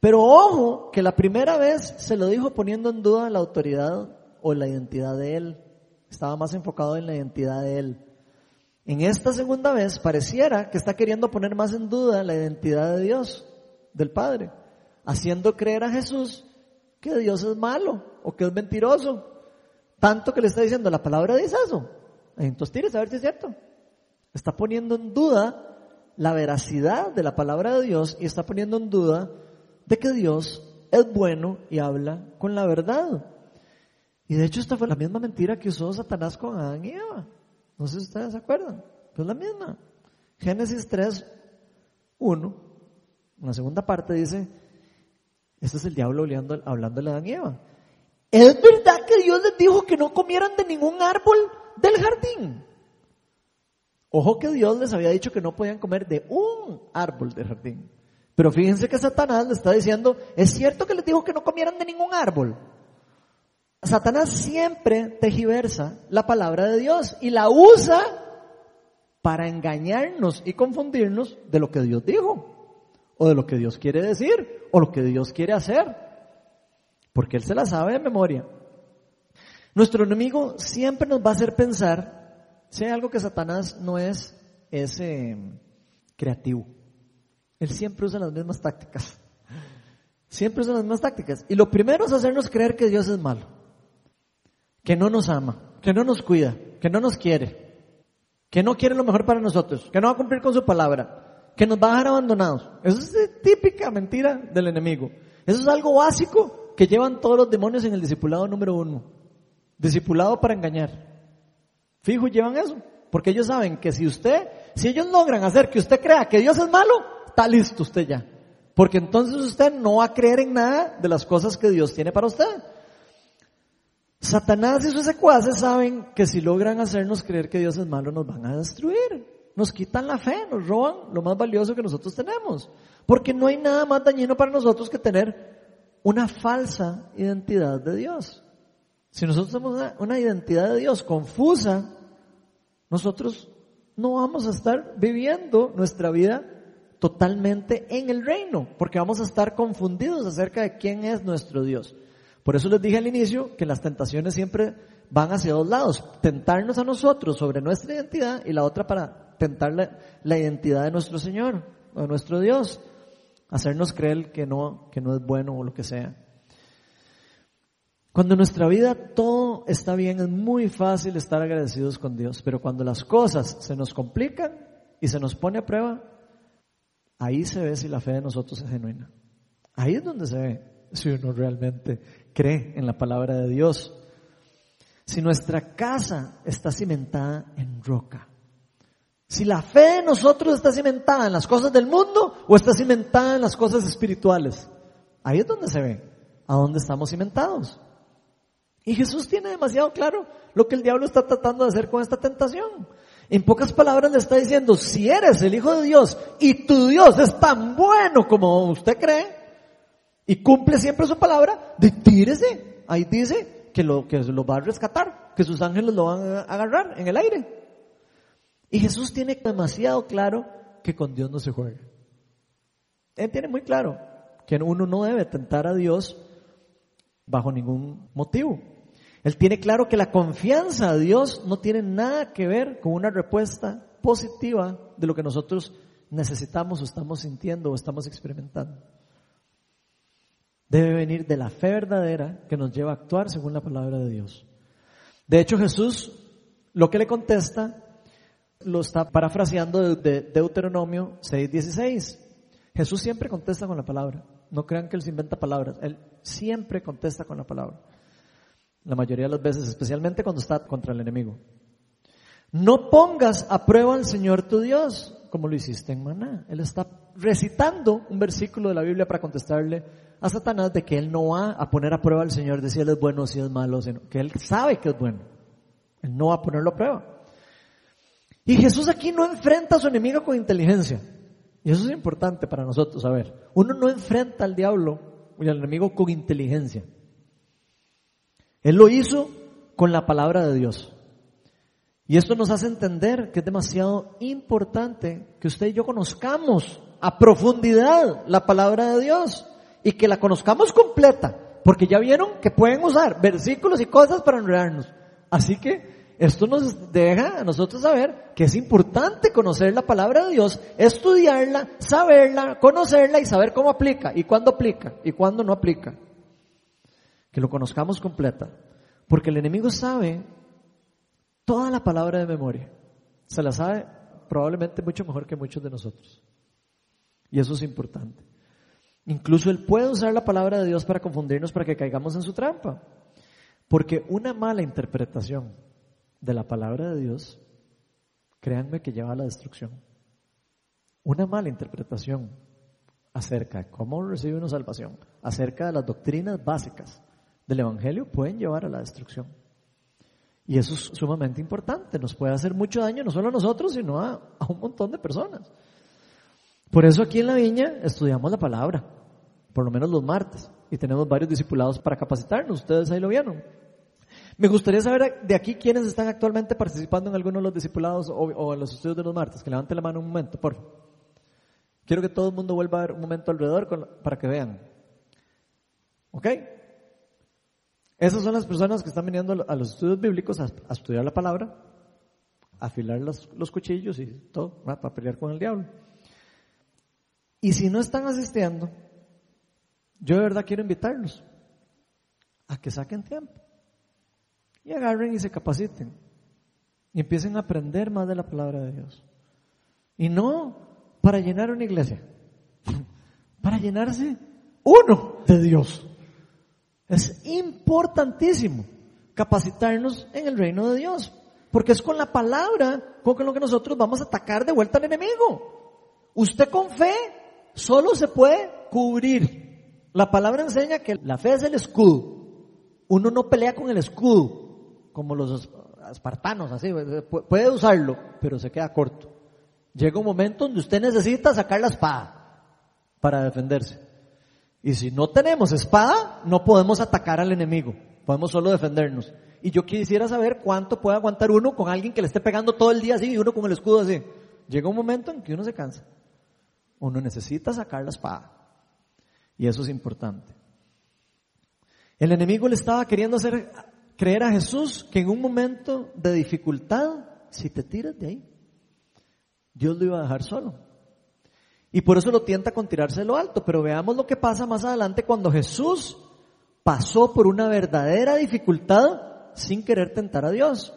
Pero ojo, que la primera vez se lo dijo poniendo en duda la autoridad o la identidad de él. Estaba más enfocado en la identidad de él. En esta segunda vez pareciera que está queriendo poner más en duda la identidad de Dios, del Padre, haciendo creer a Jesús que Dios es malo o que es mentiroso. Tanto que le está diciendo, la palabra dice eso. Entonces tienes a ver si es cierto. Está poniendo en duda la veracidad de la palabra de Dios y está poniendo en duda de que Dios es bueno y habla con la verdad. Y de hecho esta fue la misma mentira que usó Satanás con Adán y Eva. No sé si ustedes se acuerdan, pero es la misma. Génesis 3, 1, en la segunda parte dice, este es el diablo hablando, hablando de Adán y Eva. Es verdad que Dios les dijo que no comieran de ningún árbol del jardín. Ojo que Dios les había dicho que no podían comer de un árbol del jardín. Pero fíjense que Satanás le está diciendo, es cierto que les dijo que no comieran de ningún árbol. Satanás siempre tejiversa la palabra de Dios y la usa para engañarnos y confundirnos de lo que Dios dijo, o de lo que Dios quiere decir, o lo que Dios quiere hacer, porque Él se la sabe de memoria. Nuestro enemigo siempre nos va a hacer pensar, si hay algo que Satanás no es, es eh, creativo. Él siempre usa las mismas tácticas. Siempre usa las mismas tácticas. Y lo primero es hacernos creer que Dios es malo que no nos ama, que no nos cuida, que no nos quiere, que no quiere lo mejor para nosotros, que no va a cumplir con su palabra, que nos va a dejar abandonados. Eso es típica mentira del enemigo. Eso es algo básico que llevan todos los demonios en el discipulado número uno. Discipulado para engañar. Fijo, llevan eso. Porque ellos saben que si usted, si ellos logran hacer que usted crea que Dios es malo, está listo usted ya. Porque entonces usted no va a creer en nada de las cosas que Dios tiene para usted. Satanás y sus secuaces saben que si logran hacernos creer que Dios es malo, nos van a destruir. Nos quitan la fe, nos roban lo más valioso que nosotros tenemos. Porque no hay nada más dañino para nosotros que tener una falsa identidad de Dios. Si nosotros tenemos una, una identidad de Dios confusa, nosotros no vamos a estar viviendo nuestra vida totalmente en el reino, porque vamos a estar confundidos acerca de quién es nuestro Dios. Por eso les dije al inicio que las tentaciones siempre van hacia dos lados. Tentarnos a nosotros sobre nuestra identidad y la otra para tentar la, identidad de nuestro Señor o de nuestro Dios. hacernos creer que no, que no es bueno o lo que sea. Cuando en nuestra vida todo está bien, es muy fácil estar agradecidos con Dios, pero cuando las cosas se nos complican y se nos pone a prueba, ahí se ve si la fe de nosotros es genuina. Ahí es donde se ve si uno realmente cree en la palabra de Dios. Si nuestra casa está cimentada en roca. Si la fe de nosotros está cimentada en las cosas del mundo o está cimentada en las cosas espirituales. Ahí es donde se ve a dónde estamos cimentados. Y Jesús tiene demasiado claro lo que el diablo está tratando de hacer con esta tentación. En pocas palabras le está diciendo, si eres el Hijo de Dios y tu Dios es tan bueno como usted cree y cumple siempre su palabra, detírese. Ahí dice que lo, que lo va a rescatar, que sus ángeles lo van a agarrar en el aire. Y Jesús tiene demasiado claro que con Dios no se juega. Él tiene muy claro que uno no debe tentar a Dios bajo ningún motivo. Él tiene claro que la confianza a Dios no tiene nada que ver con una respuesta positiva de lo que nosotros necesitamos o estamos sintiendo o estamos experimentando. Debe venir de la fe verdadera que nos lleva a actuar según la palabra de Dios. De hecho, Jesús lo que le contesta lo está parafraseando de Deuteronomio 6:16. Jesús siempre contesta con la palabra. No crean que él se inventa palabras. Él siempre contesta con la palabra. La mayoría de las veces, especialmente cuando está contra el enemigo. No pongas a prueba al Señor tu Dios, como lo hiciste en Maná. Él está recitando un versículo de la Biblia para contestarle a Satanás de que él no va a poner a prueba al Señor de si él es bueno o si es malo, sino que él sabe que es bueno. Él no va a ponerlo a prueba. Y Jesús aquí no enfrenta a su enemigo con inteligencia. Y eso es importante para nosotros saber. Uno no enfrenta al diablo y al enemigo con inteligencia. Él lo hizo con la palabra de Dios. Y esto nos hace entender que es demasiado importante que usted y yo conozcamos a profundidad la palabra de Dios y que la conozcamos completa, porque ya vieron que pueden usar versículos y cosas para enredarnos. Así que esto nos deja a nosotros saber que es importante conocer la palabra de Dios, estudiarla, saberla, conocerla y saber cómo aplica y cuándo aplica y cuándo no aplica. Que lo conozcamos completa. Porque el enemigo sabe toda la palabra de memoria. Se la sabe probablemente mucho mejor que muchos de nosotros. Y eso es importante. Incluso él puede usar la palabra de Dios para confundirnos, para que caigamos en su trampa. Porque una mala interpretación de la palabra de Dios, créanme que lleva a la destrucción. Una mala interpretación acerca de cómo recibe una salvación, acerca de las doctrinas básicas del Evangelio, pueden llevar a la destrucción. Y eso es sumamente importante, nos puede hacer mucho daño no solo a nosotros, sino a, un montón de personas. Por eso aquí en la viña estudiamos la palabra, por lo menos los martes, y tenemos varios discipulados para capacitarnos, ustedes ahí lo vieron. Me gustaría saber de aquí quiénes están actualmente participando en alguno de los discipulados o, en los estudios de los martes. Que levanten la mano un momento, por favor. Quiero que todo el mundo vuelva a ver un momento alrededor para que vean. ¿Ok? Esas son las personas que están viniendo a los estudios bíblicos a, estudiar la palabra, a afilar los, los cuchillos y todo, para pelear con el diablo. Y si no están asistiendo, yo de verdad quiero invitarlos a que saquen tiempo y agarren y se capaciten. Y empiecen a aprender más de la palabra de Dios. Y no para llenar una iglesia, para llenarse uno de Dios. Es importantísimo capacitarnos en el reino de Dios, porque es con la palabra con lo que nosotros vamos a atacar de vuelta al enemigo. Usted con fe solo se puede cubrir. La palabra enseña que la fe es el escudo. Uno no pelea con el escudo, como los espartanos, así, puede usarlo, pero se queda corto. Llega un momento donde usted necesita sacar la espada para defenderse. Y si no tenemos espada, no podemos atacar al enemigo, podemos solo defendernos. Y yo quisiera saber cuánto puede aguantar uno con alguien que le esté pegando todo el día así y uno con el escudo así. Llega un momento en que uno se cansa. Uno necesita sacar la espada. Y eso es importante. El enemigo le estaba queriendo hacer creer a Jesús que en un momento de dificultad, si te tiras de ahí, Dios lo iba a dejar solo. Y por eso lo tienta con tirarse lo alto. Pero veamos lo que pasa más adelante cuando Jesús pasó por una verdadera dificultad sin querer tentar a Dios.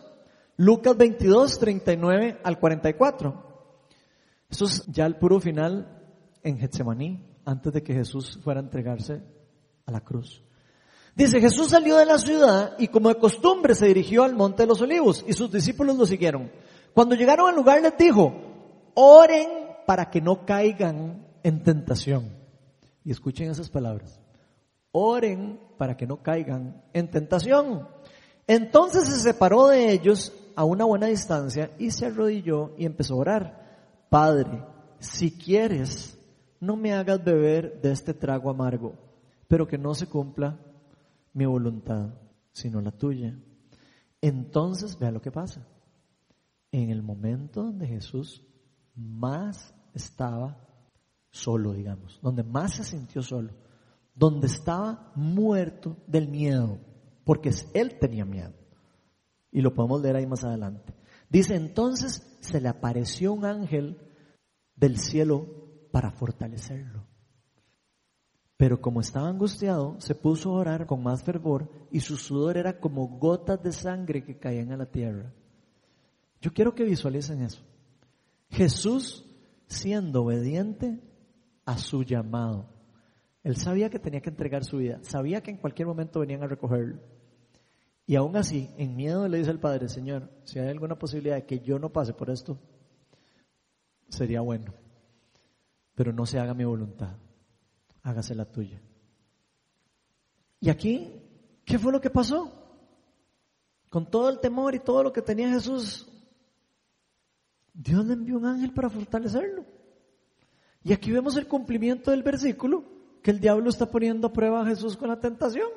Lucas 22, 39 al 44. Eso es ya el puro final en Getsemaní, antes de que Jesús fuera a entregarse a la cruz. Dice, Jesús salió de la ciudad y como de costumbre se dirigió al monte de los olivos y sus discípulos lo siguieron. Cuando llegaron al lugar les dijo, oren para que no caigan en tentación. Y escuchen esas palabras. Oren para que no caigan en tentación. Entonces se separó de ellos a una buena distancia y se arrodilló y empezó a orar. Padre, si quieres, no me hagas beber de este trago amargo, pero que no se cumpla mi voluntad, sino la tuya. Entonces, vea lo que pasa. En el momento donde Jesús más estaba solo, digamos, donde más se sintió solo, donde estaba muerto del miedo, porque él tenía miedo. Y lo podemos leer ahí más adelante. Dice, entonces se le apareció un ángel del cielo para fortalecerlo. Pero como estaba angustiado, se puso a orar con más fervor y su sudor era como gotas de sangre que caían a la tierra. Yo quiero que visualicen eso. Jesús siendo obediente a su llamado. Él sabía que tenía que entregar su vida, sabía que en cualquier momento venían a recogerlo. Y aún así, en miedo le dice al Padre, Señor, si hay alguna posibilidad de que yo no pase por esto, sería bueno. Pero no se haga mi voluntad, hágase la tuya. Y aquí, ¿qué fue lo que pasó? Con todo el temor y todo lo que tenía Jesús, Dios le envió un ángel para fortalecerlo. Y aquí vemos el cumplimiento del versículo, que el diablo está poniendo a prueba a Jesús con la tentación.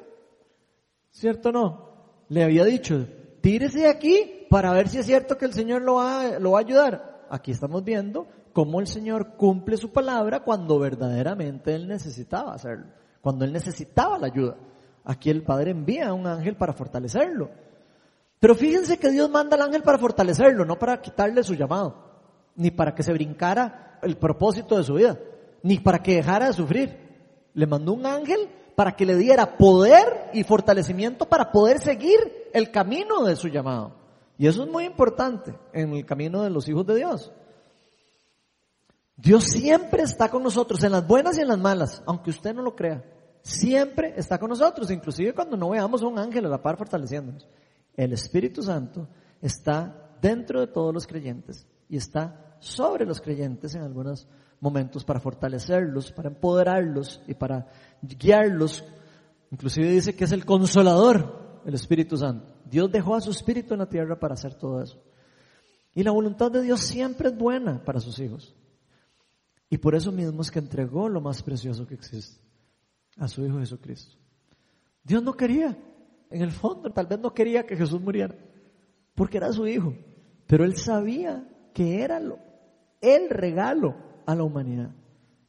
¿Cierto o no? Le había dicho, tírese de aquí para ver si es cierto que el Señor lo va, a ayudar. Aquí estamos viendo cómo el Señor cumple su palabra cuando verdaderamente Él necesitaba hacerlo, cuando Él necesitaba la ayuda. Aquí el Padre envía a un ángel para fortalecerlo. Pero fíjense que Dios manda al ángel para fortalecerlo, no para quitarle su llamado, ni para que se brincara el propósito de su vida, ni para que dejara de sufrir. Le mandó un ángel para que le diera poder y fortalecimiento para poder seguir el camino de su llamado. Y eso es muy importante en el camino de los hijos de Dios. Dios siempre está con nosotros, en las buenas y en las malas, aunque usted no lo crea. Siempre está con nosotros, inclusive cuando no veamos a un ángel a la par fortaleciéndonos. El Espíritu Santo está dentro de todos los creyentes y está sobre los creyentes en algunos momentos para fortalecerlos, para empoderarlos y para guiarlos. Inclusive dice que es el consolador, el Espíritu Santo. Dios dejó a su Espíritu en la tierra para hacer todo eso. Y la voluntad de Dios siempre es buena para sus hijos. Y por eso mismo es que entregó lo más precioso que existe, a su Hijo Jesucristo. Dios no quería, en el fondo, tal vez no quería que Jesús muriera, porque era su Hijo, pero Él sabía que era lo, el regalo a la humanidad.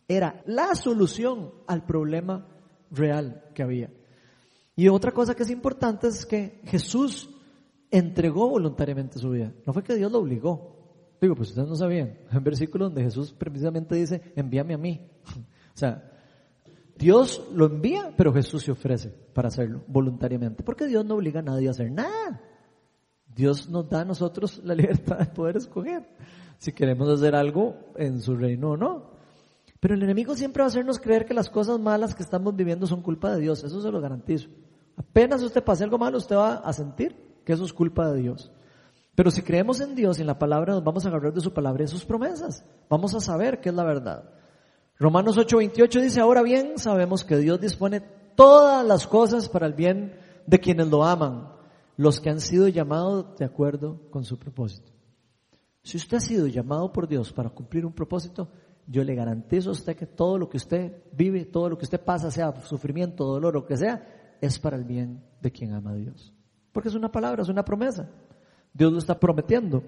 Era la solución al problema real que había. Y otra cosa que es importante es que Jesús entregó voluntariamente su vida. No fue que Dios lo obligó. Digo, pues ustedes no sabían. En versículo donde Jesús precisamente dice, envíame a mí. O sea, Dios lo envía, pero Jesús se ofrece para hacerlo voluntariamente. Porque Dios no obliga a nadie a hacer nada. Dios nos da a nosotros la libertad de poder escoger si queremos hacer algo en su reino o no. Pero el enemigo siempre va a hacernos creer que las cosas malas que estamos viviendo son culpa de Dios. Eso se lo garantizo. Apenas usted pase algo malo, usted va a sentir que eso es culpa de Dios. Pero si creemos en Dios y en la palabra, nos vamos a agarrar de su palabra y de sus promesas. Vamos a saber qué es la verdad. Romanos 8:28 dice, ahora bien, sabemos que Dios dispone todas las cosas para el bien de quienes lo aman, los que han sido llamados de acuerdo con su propósito. Si usted ha sido llamado por Dios para cumplir un propósito, yo le garantizo a usted que todo lo que usted vive, todo lo que usted pasa, sea sufrimiento, dolor o que sea, es para el bien de quien ama a Dios. Porque es una palabra, es una promesa. Dios lo está prometiendo.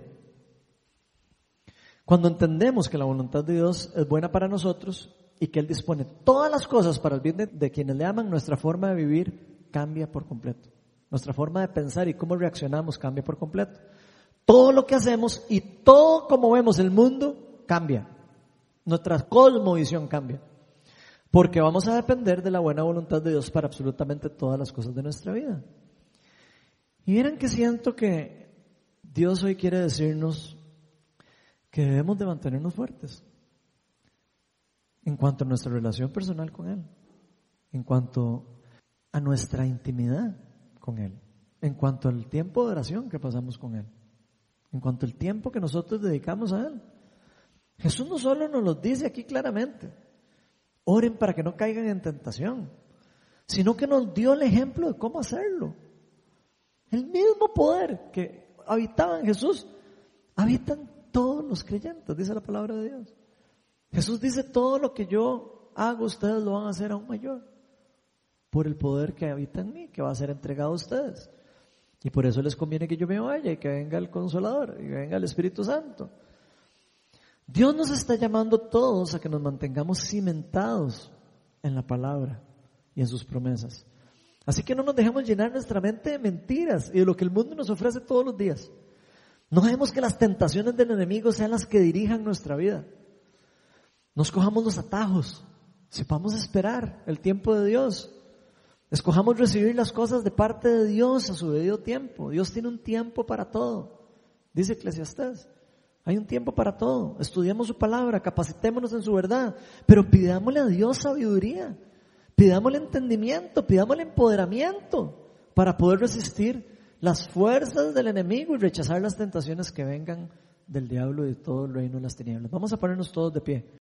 Cuando entendemos que la voluntad de Dios es buena para nosotros y que Él dispone todas las cosas para el bien de, quienes le aman, nuestra forma de vivir cambia por completo. Nuestra forma de pensar y cómo reaccionamos cambia por completo. Todo lo que hacemos y todo como vemos el mundo cambia. Nuestra cosmovisión cambia. Porque vamos a depender de la buena voluntad de Dios para absolutamente todas las cosas de nuestra vida. Y miren que siento que Dios hoy quiere decirnos que debemos de mantenernos fuertes en cuanto a nuestra relación personal con Él, en cuanto a nuestra intimidad con Él, en cuanto al tiempo de oración que pasamos con Él, en cuanto al tiempo que nosotros dedicamos a Él. Jesús no solo nos lo dice aquí claramente, oren para que no caigan en tentación, sino que nos dio el ejemplo de cómo hacerlo. El mismo poder que habitaba en Jesús, habitan todos los creyentes, dice la palabra de Dios. Jesús dice, todo lo que yo hago, ustedes lo van a hacer aún mayor, por el poder que habita en mí, que va a ser entregado a ustedes. Y por eso les conviene que yo me vaya y que venga el Consolador y que venga el Espíritu Santo. Dios nos está llamando todos a que nos mantengamos cimentados en la palabra y en sus promesas. Así que no nos dejemos llenar nuestra mente de mentiras y de lo que el mundo nos ofrece todos los días. No dejemos que las tentaciones del enemigo sean las que dirijan nuestra vida. Nos cojamos los atajos, sepamos esperar el tiempo de Dios. Escojamos recibir las cosas de parte de Dios a su debido tiempo. Dios tiene un tiempo para todo. Dice Eclesiastés. Hay un tiempo para todo. Estudiemos su palabra, capacitémonos en su verdad, pero pidámosle a Dios sabiduría, pidámosle entendimiento, pidámosle empoderamiento para poder resistir las fuerzas del enemigo y rechazar las tentaciones que vengan del diablo y de todo el reino de las tinieblas. Vamos a ponernos todos de pie.